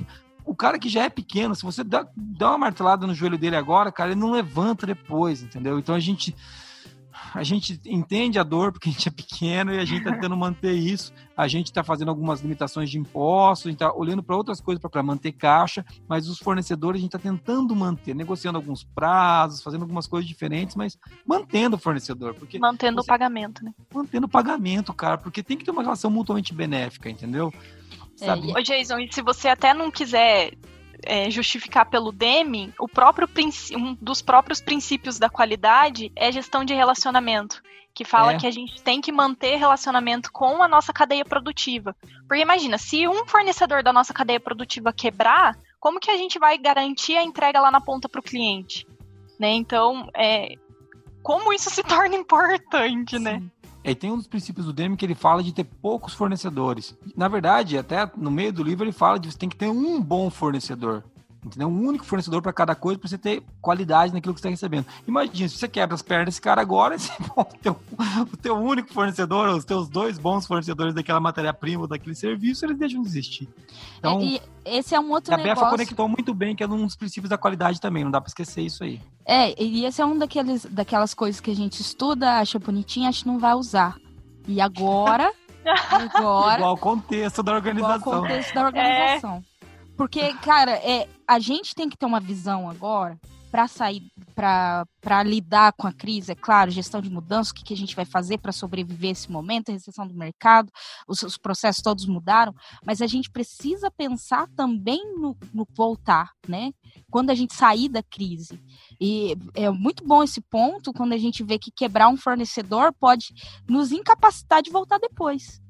o cara que já é pequeno, se você dá, dá uma martelada no joelho dele agora, cara, ele não levanta depois, entendeu? Então a gente a gente entende a dor porque a gente é pequeno e a gente está tentando manter isso. A gente está fazendo algumas limitações de impostos, a gente está olhando para outras coisas para manter caixa, mas os fornecedores a gente está tentando manter, negociando alguns prazos, fazendo algumas coisas diferentes, mas mantendo o fornecedor. Porque mantendo você, o pagamento, né? Mantendo o pagamento, cara, porque tem que ter uma relação mutuamente benéfica, entendeu? É, Sabe? Ô, Jason, e se você até não quiser é, justificar pelo Deming, o próprio um dos próprios princípios da qualidade é gestão de relacionamento, que fala é. que a gente tem que manter relacionamento com a nossa cadeia produtiva. Porque imagina, se um fornecedor da nossa cadeia produtiva quebrar, como que a gente vai garantir a entrega lá na ponta para o cliente? Né? Então, é, como isso se <laughs> torna importante, né? Sim. né? É, tem um dos princípios do Deming que ele fala de ter poucos fornecedores. Na verdade, até no meio do livro ele fala de você tem que ter um bom fornecedor. Entendeu? Um único fornecedor para cada coisa, para você ter qualidade naquilo que você está recebendo. Imagina, se você quebra as pernas desse cara agora, <laughs> esse, o, teu, o teu único fornecedor, os teus dois bons fornecedores daquela matéria-prima, daquele serviço, eles deixam de existir. Então, e esse é um outro a negócio. BEFA conectou muito bem, que é um dos princípios da qualidade também, não dá para esquecer isso aí. É, e esse é um daqueles, daquelas coisas que a gente estuda, acha bonitinho, acha que não vai usar. E agora. <laughs> agora igual o contexto da organização. Igual o contexto da organização. É. Porque, cara, é, a gente tem que ter uma visão agora para sair, para lidar com a crise, é claro, gestão de mudança, o que, que a gente vai fazer para sobreviver esse momento, a recessão do mercado, os, os, processos todos mudaram, mas a gente precisa pensar também no, no, voltar, né? Quando a gente sair da crise. E é muito bom esse ponto quando a gente vê que quebrar um fornecedor pode nos incapacitar de voltar depois.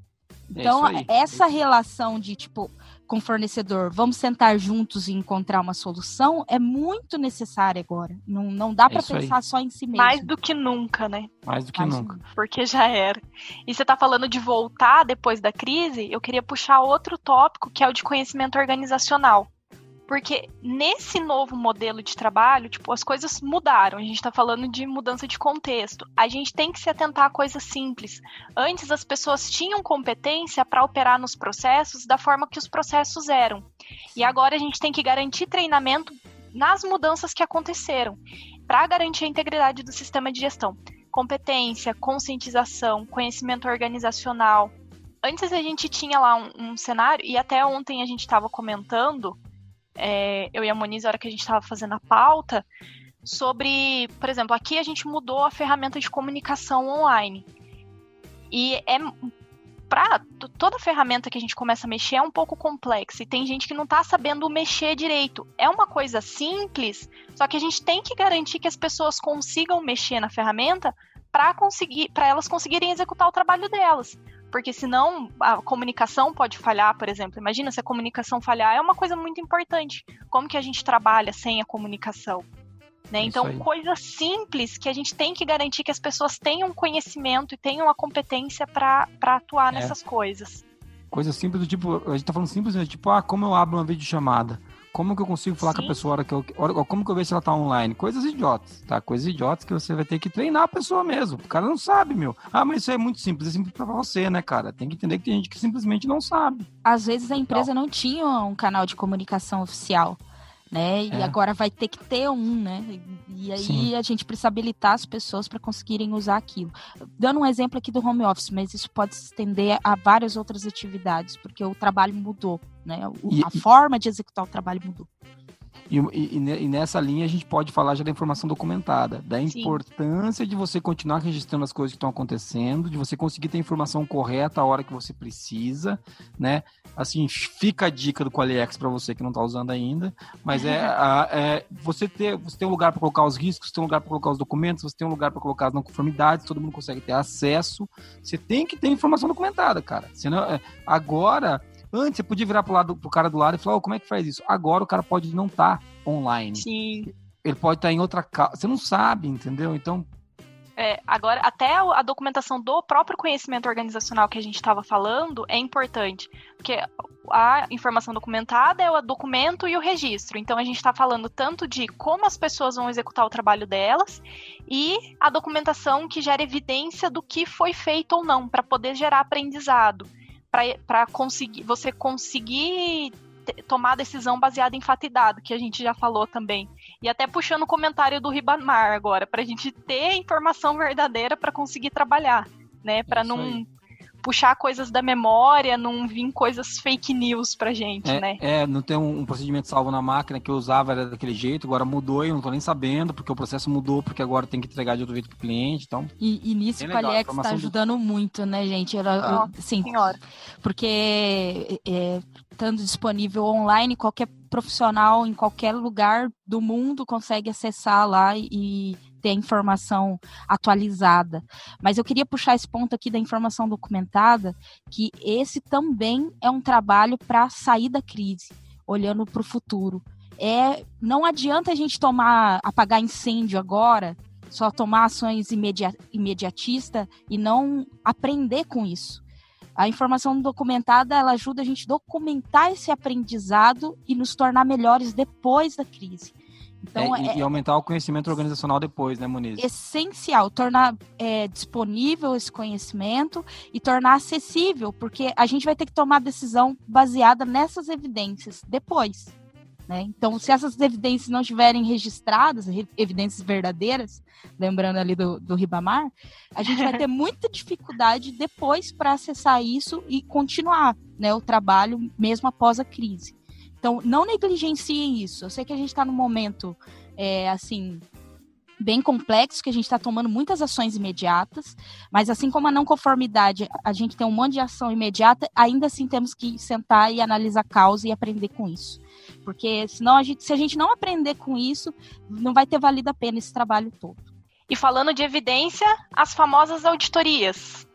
É então, é essa relação de tipo, com o fornecedor, vamos sentar juntos e encontrar uma solução, é muito necessária agora. Não, não dá é para pensar aí. só em si mesmo. Mais do que nunca, né? Mais do que Mais nunca. Porque já era. E você está falando de voltar depois da crise, eu queria puxar outro tópico, que é o de conhecimento organizacional. Porque nesse novo modelo de trabalho, tipo, as coisas mudaram. A gente está falando de mudança de contexto. A gente tem que se atentar a coisas simples. Antes as pessoas tinham competência para operar nos processos da forma que os processos eram. E agora a gente tem que garantir treinamento nas mudanças que aconteceram para garantir a integridade do sistema de gestão. Competência, conscientização, conhecimento organizacional. Antes a gente tinha lá um, um cenário, e até ontem a gente estava comentando é, eu e a Moniz, na hora que a gente estava fazendo a pauta, sobre, por exemplo, aqui a gente mudou a ferramenta de comunicação online. E é para toda ferramenta que a gente começa a mexer é um pouco complexa e tem gente que não está sabendo mexer direito. É uma coisa simples, só que a gente tem que garantir que as pessoas consigam mexer na ferramenta para conseguir, para elas conseguirem executar o trabalho delas porque senão a comunicação pode falhar, por exemplo. Imagina se a comunicação falhar, é uma coisa muito importante. Como que a gente trabalha sem a comunicação? Né? Então, coisas simples que a gente tem que garantir que as pessoas tenham conhecimento e tenham a competência para atuar é. nessas coisas. Coisa simples do tipo, a gente tá falando simples, né? tipo, ah, como eu abro uma videochamada? Como que eu consigo falar Sim. com a pessoa hora que eu. Como que eu vejo se ela tá online? Coisas idiotas, tá? Coisas idiotas que você vai ter que treinar a pessoa mesmo. O cara não sabe, meu. Ah, mas isso é muito simples. É simples pra você, né, cara? Tem que entender que tem gente que simplesmente não sabe. Às vezes a empresa não, não tinha um canal de comunicação oficial né? E é. agora vai ter que ter um, né? E aí Sim. a gente precisa habilitar as pessoas para conseguirem usar aquilo. Dando um exemplo aqui do home office, mas isso pode se estender a várias outras atividades, porque o trabalho mudou, né? O, e, a forma de executar o trabalho mudou. E, e, e, nessa linha a gente pode falar já da informação documentada, da Sim. importância de você continuar registrando as coisas que estão acontecendo, de você conseguir ter a informação correta a hora que você precisa, né? Assim, fica a dica do Qualiex para você que não está usando ainda, mas é, <laughs> a, é você ter você tem um lugar para colocar os riscos, você tem um lugar para colocar os documentos, você tem um lugar para colocar as não conformidades, todo mundo consegue ter acesso. Você tem que ter informação documentada, cara. Senão, é, agora Antes você podia virar pro, lado, pro cara do lado e falar, oh, como é que faz isso? Agora o cara pode não estar tá online. Sim. Ele pode estar tá em outra casa. Você não sabe, entendeu? Então. É, agora, até a documentação do próprio conhecimento organizacional que a gente estava falando é importante. Porque a informação documentada é o documento e o registro. Então a gente está falando tanto de como as pessoas vão executar o trabalho delas e a documentação que gera evidência do que foi feito ou não, para poder gerar aprendizado para conseguir você conseguir tomar decisão baseada em fato e dado, que a gente já falou também. E até puxando o comentário do Ribamar agora, para a gente ter informação verdadeira para conseguir trabalhar, né? Para não aí puxar coisas da memória, não vir coisas fake news pra gente, é, né? É, não tem um, um, procedimento salvo na máquina que eu usava era daquele jeito, agora mudou e eu não tô nem sabendo, porque o processo mudou, porque agora tem que entregar de outro jeito pro cliente, então... E, e nisso o Alex tá ajudando do... muito, né, gente? Era, ah, eu, sim, senhora. Porque é, estando disponível online, qualquer profissional em qualquer lugar do mundo consegue acessar lá e ter a informação atualizada. Mas eu queria puxar esse ponto aqui da informação documentada, que esse também é um trabalho para sair da crise, olhando para o futuro. É, não adianta a gente tomar, apagar incêndio agora, só tomar ações imediatistas e não aprender com isso. A informação documentada, ela ajuda a gente documentar esse aprendizado e nos tornar melhores depois da crise. Então, é, e, é, e, aumentar o conhecimento organizacional depois, né, Muniz? Essencial, tornar é, disponível esse conhecimento e tornar acessível, porque a gente vai ter que tomar decisão baseada nessas evidências depois. Né? Então, se essas evidências não estiverem registradas, evidências verdadeiras, lembrando ali do, do Ribamar, a gente vai ter <laughs> muita dificuldade depois para acessar isso e continuar né, o trabalho mesmo após a crise. Então, não negligenciem isso. Eu sei que a gente está num momento, é, assim, bem complexo, que a gente está tomando muitas ações imediatas, mas assim como a não conformidade, a gente tem um monte de ação imediata, ainda assim temos que sentar e analisar a causa e aprender com isso. Porque senão a gente, se a gente não aprender com isso, não vai ter valido a pena esse trabalho todo. E falando de evidência, as famosas auditorias.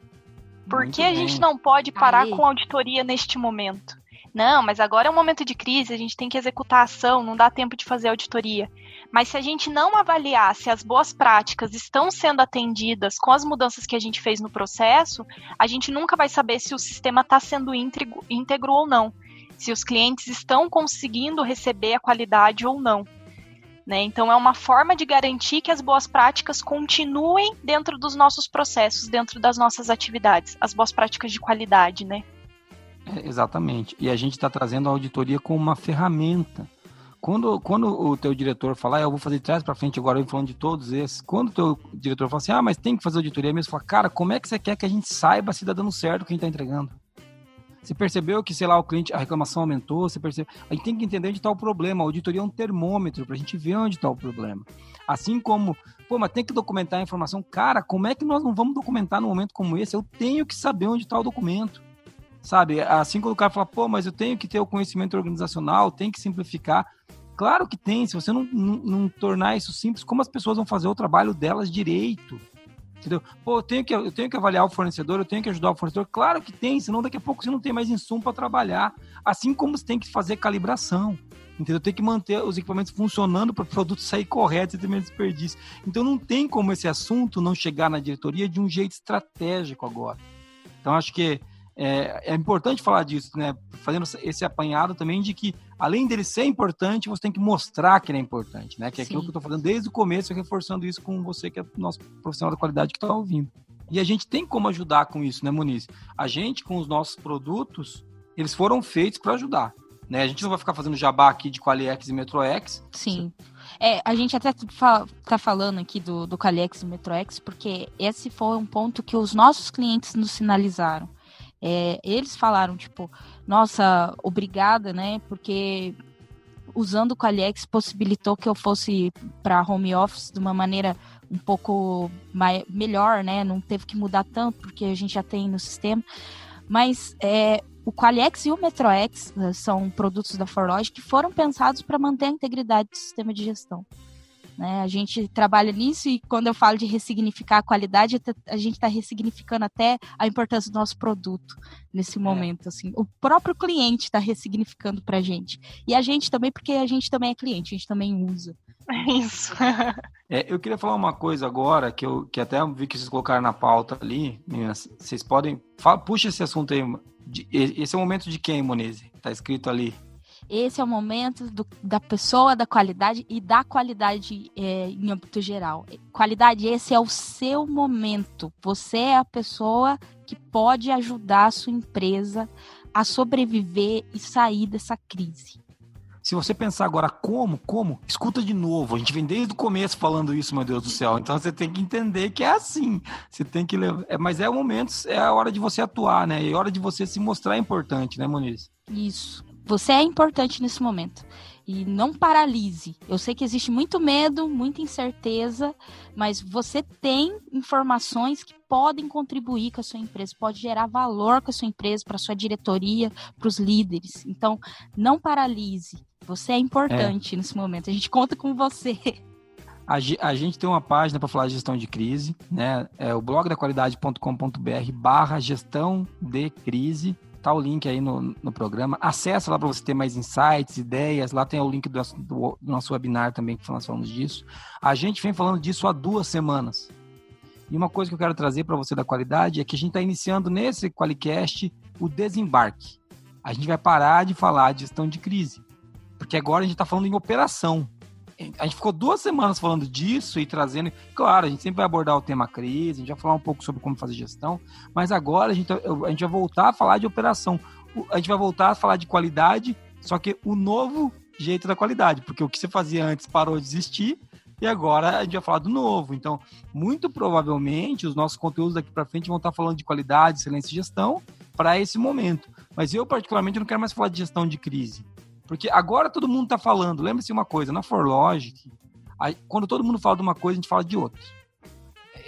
Por Muito que a gente não pode parar Aí. com auditoria neste momento? Não, mas agora é um momento de crise, a gente tem que executar a ação, não dá tempo de fazer auditoria. Mas se a gente não avaliar se as boas práticas estão sendo atendidas com as mudanças que a gente fez no processo, a gente nunca vai saber se o sistema está sendo íntegro, íntegro ou não, se os clientes estão conseguindo receber a qualidade ou não. Né? Então, é uma forma de garantir que as boas práticas continuem dentro dos nossos processos, dentro das nossas atividades, as boas práticas de qualidade, né? É, exatamente. E a gente está trazendo a auditoria como uma ferramenta. Quando, quando o teu diretor falar, ah, eu vou fazer de trás para frente agora, eu falando de todos esses. Quando o teu diretor fala assim, ah, mas tem que fazer auditoria mesmo, fala, cara, como é que você quer que a gente saiba se está dando certo o que a gente está entregando? Você percebeu que, sei lá, o cliente, a reclamação aumentou, você percebeu. A gente tem que entender onde está o problema. A auditoria é um termômetro para a gente ver onde está o problema. Assim como, pô, mas tem que documentar a informação. Cara, como é que nós não vamos documentar num momento como esse? Eu tenho que saber onde está o documento. Sabe? Assim quando o cara fala, pô, mas eu tenho que ter o conhecimento organizacional, tem que simplificar. Claro que tem, se você não, não, não tornar isso simples, como as pessoas vão fazer o trabalho delas direito? Entendeu? Pô, eu tenho, que, eu tenho que avaliar o fornecedor, eu tenho que ajudar o fornecedor. Claro que tem, senão daqui a pouco você não tem mais insumo para trabalhar. Assim como você tem que fazer calibração. Entendeu? Tem que manter os equipamentos funcionando para o produto sair correto e ter menos desperdício. Então não tem como esse assunto não chegar na diretoria de um jeito estratégico agora. Então acho que é, é, importante falar disso, né? Fazendo esse apanhado também de que, além dele ser importante, você tem que mostrar que ele é importante, né? Que é Sim. aquilo que eu estou falando desde o começo, reforçando isso com você, que é nosso profissional da qualidade que está ouvindo. E a gente tem como ajudar com isso, né, Muniz? A gente, com os nossos produtos, eles foram feitos para ajudar. Né? A gente não vai ficar fazendo jabá aqui de Qualiex e MetroX. Sim. É, a gente até tá falando aqui do, do Qualiex e MetroX, porque esse foi um ponto que os nossos clientes nos sinalizaram. É, eles falaram, tipo, nossa, obrigada, né? Porque usando o Qualiex possibilitou que eu fosse para home office de uma maneira um pouco mais, melhor, né? Não teve que mudar tanto, porque a gente já tem no sistema. Mas é, o Qualiex e o MetroX né, são produtos da Forlogic que foram pensados para manter a integridade do sistema de gestão. Né? A gente trabalha nisso e quando eu falo de ressignificar a qualidade, a gente está ressignificando até a importância do nosso produto nesse é. momento. É. Assim. O próprio cliente está ressignificando para a gente. E a gente também, porque a gente também é cliente, a gente também usa. <laughs> Isso. é, eu queria falar uma coisa agora, que, eu, que até vi que vocês colocaram na pauta ali, meninas. Vocês podem. Fala, puxa esse assunto aí. De, esse é o momento de quem, Monese? Tá escrito ali. Esse é o momento do, da pessoa, da qualidade e da qualidade é, em âmbito geral. Qualidade, esse é o seu momento. Você é a pessoa que pode ajudar a sua empresa a sobreviver e sair dessa crise. Se você pensar agora como, como, escuta de novo. A gente vem desde o começo falando isso, meu Deus do céu. Então você tem que entender que é assim. Você tem que levar. É, mas é o momento, é a hora de você atuar, né? É a hora de você se mostrar importante, né, Moniz? Isso. Você é importante nesse momento. E não paralise. Eu sei que existe muito medo, muita incerteza, mas você tem informações que podem contribuir com a sua empresa, pode gerar valor com a sua empresa, para a sua diretoria, para os líderes. Então, não paralise. Você é importante é. nesse momento. A gente conta com você. <laughs> A, gente tem uma página para falar de gestão de crise, né? É o blog da qualidade.com.br barra gestão de crise. Tá o link aí no, no programa. Acesse lá para você ter mais insights, ideias. Lá tem o link do, do, do nosso webinar também, que nós falamos disso. A gente vem falando disso há duas semanas. E uma coisa que eu quero trazer para você da qualidade é que a gente está iniciando nesse Qualicast o desembarque. A gente vai parar de falar de gestão de crise, porque agora a gente está falando em operação. A gente ficou duas semanas falando disso e trazendo. Claro, a gente sempre vai abordar o tema crise, a gente vai falar um pouco sobre como fazer gestão, mas agora a gente, a gente vai voltar a falar de operação. A gente vai voltar a falar de qualidade, só que o novo jeito da qualidade, porque o que você fazia antes parou de existir e agora a gente vai falar do novo. Então, muito provavelmente, os nossos conteúdos daqui para frente vão estar falando de qualidade, excelência e gestão para esse momento. Mas eu, particularmente, não quero mais falar de gestão de crise. Porque agora todo mundo está falando. Lembre-se uma coisa, na ForLogic, quando todo mundo fala de uma coisa, a gente fala de outra.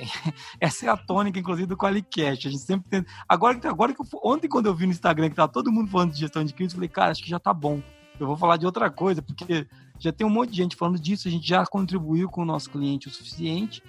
<laughs> Essa é a tônica, inclusive, do Qualicast. A gente sempre tem... Agora, agora que eu... Ontem, quando eu vi no Instagram que estava todo mundo falando de gestão de crise, eu falei, cara, acho que já está bom. Eu vou falar de outra coisa, porque já tem um monte de gente falando disso, a gente já contribuiu com o nosso cliente o suficiente.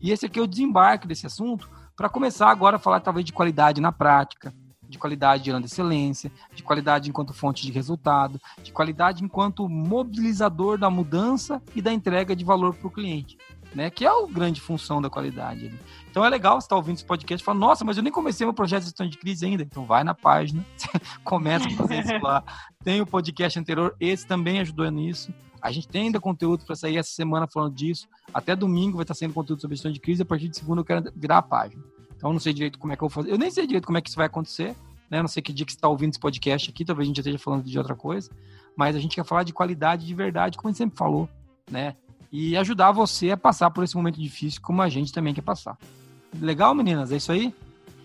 E esse aqui é o desembarque desse assunto para começar agora a falar talvez de qualidade na prática, de qualidade gerando excelência, de qualidade enquanto fonte de resultado, de qualidade enquanto mobilizador da mudança e da entrega de valor para o cliente, né? Que é a grande função da qualidade. Né? Então é legal você estar tá ouvindo esse podcast e falar, nossa, mas eu nem comecei meu projeto de gestão de crise ainda. Então vai na página, <laughs> começa a fazer isso lá. Tem o podcast anterior, esse também ajudou nisso. A gente tem ainda conteúdo para sair essa semana falando disso. Até domingo vai estar sendo conteúdo sobre gestão de crise. A partir de segunda eu quero virar a página. Então eu não sei direito como é que eu vou fazer. Eu nem sei direito como é que isso vai acontecer. Né? Eu não sei que dia que você está ouvindo esse podcast aqui. Talvez a gente já esteja falando de outra coisa. Mas a gente quer falar de qualidade de verdade, como a gente sempre falou. Né? E ajudar você a passar por esse momento difícil, como a gente também quer passar. Legal, meninas? É isso aí?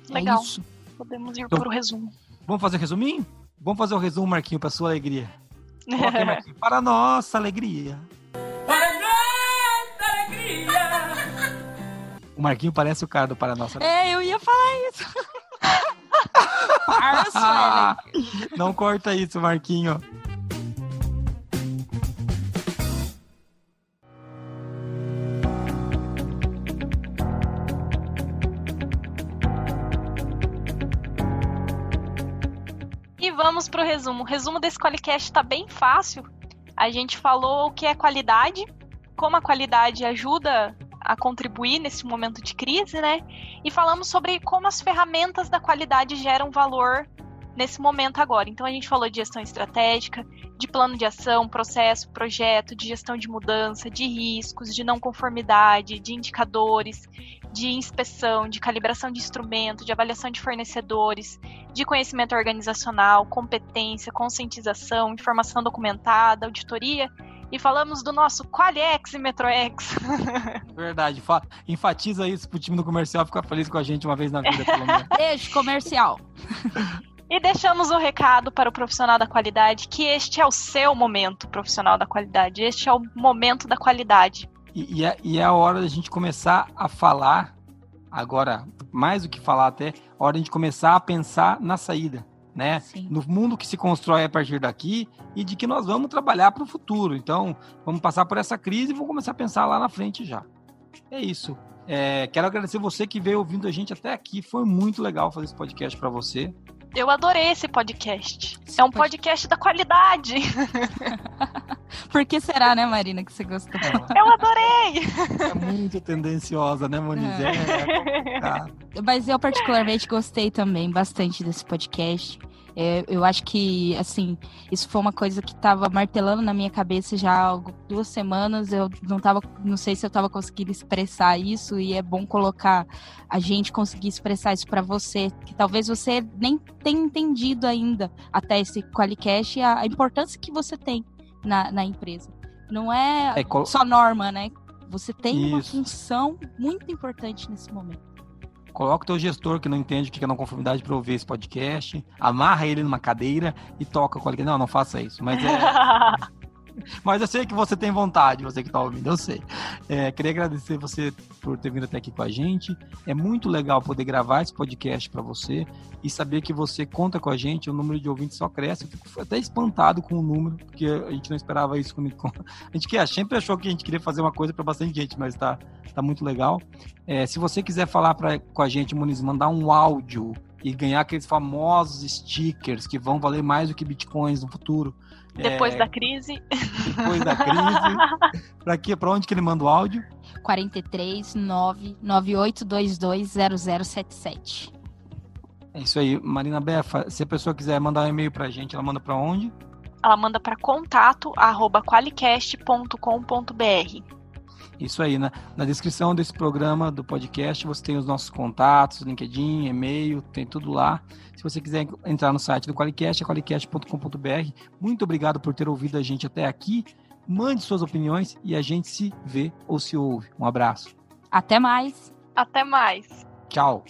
Legal. É isso. Podemos ir então, para o resumo. Vamos fazer o resuminho? Vamos fazer o resumo, Marquinho, para sua alegria. <laughs> Aqui, para nossa alegria. O Marquinho parece o cara do Nossa. É, eu ia falar isso. <laughs> Não corta isso, Marquinho. vamos para o resumo. O resumo desse Qualicast está bem fácil. A gente falou o que é qualidade, como a qualidade ajuda a contribuir nesse momento de crise, né? E falamos sobre como as ferramentas da qualidade geram valor nesse momento agora. Então a gente falou de gestão estratégica, de plano de ação, processo, projeto, de gestão de mudança, de riscos, de não conformidade, de indicadores, de inspeção, de calibração de instrumento, de avaliação de fornecedores, de conhecimento organizacional, competência, conscientização, informação documentada, auditoria e falamos do nosso Qualiex e Metroex. <laughs> Verdade. Enfatiza isso pro time do comercial ficar feliz com a gente uma vez na vida, pelo menos. <laughs> Beijo, comercial. E deixamos o um recado para o profissional da qualidade que este é o seu momento profissional da qualidade. Este é o momento da qualidade. E, e, é, e é a hora da gente começar a falar, agora, mais do que falar até, a hora de começar a pensar na saída. Né? Sim. No mundo que se constrói a partir daqui e de que nós vamos trabalhar para o futuro. Então, vamos passar por essa crise e vamos começar a pensar lá na frente já. É isso. É, quero agradecer você que veio ouvindo a gente até aqui. Foi muito legal fazer esse podcast para você. Eu adorei esse podcast. Esse é um podcast da qualidade. <laughs> Por que será, né, Marina, que você gostou? Eu adorei! É muito tendenciosa, né, Moniz? É. É Mas eu particularmente gostei também bastante desse podcast. É, eu acho que, assim, isso foi uma coisa que estava martelando na minha cabeça já há duas semanas. Eu não tava, não sei se eu estava conseguindo expressar isso e é bom colocar a gente conseguir expressar isso para você, que talvez você nem tenha entendido ainda até esse Qualicast a, a importância que você tem na, na empresa. Não é, é só norma, né? Você tem isso. uma função muito importante nesse momento. Coloca o teu gestor que não entende o que é não conformidade para ouvir esse podcast, amarra ele numa cadeira e toca com ele. Não, não faça isso. Mas é. <laughs> Mas eu sei que você tem vontade, você que está ouvindo, eu sei. É, queria agradecer você por ter vindo até aqui com a gente. É muito legal poder gravar esse podcast para você e saber que você conta com a gente. O número de ouvintes só cresce. Eu fico até espantado com o número, porque a gente não esperava isso comigo. <laughs> A gente quer, sempre achou que a gente queria fazer uma coisa para bastante gente, mas tá, tá muito legal. É, se você quiser falar pra, com a gente, Muniz, mandar um áudio e ganhar aqueles famosos stickers que vão valer mais do que bitcoins no futuro. Depois é, da crise. Depois da crise. <laughs> para que, para onde que ele manda o áudio? 43 998220077. É isso aí, Marina Befa. Se a pessoa quiser mandar um e-mail para a gente, ela manda para onde? Ela manda para contato@qualicast.com.br. Isso aí, na, na descrição desse programa, do podcast, você tem os nossos contatos, LinkedIn, e-mail, tem tudo lá. Se você quiser entrar no site do Qualicast, é qualicast.com.br. Muito obrigado por ter ouvido a gente até aqui. Mande suas opiniões e a gente se vê ou se ouve. Um abraço. Até mais. Até mais. Tchau.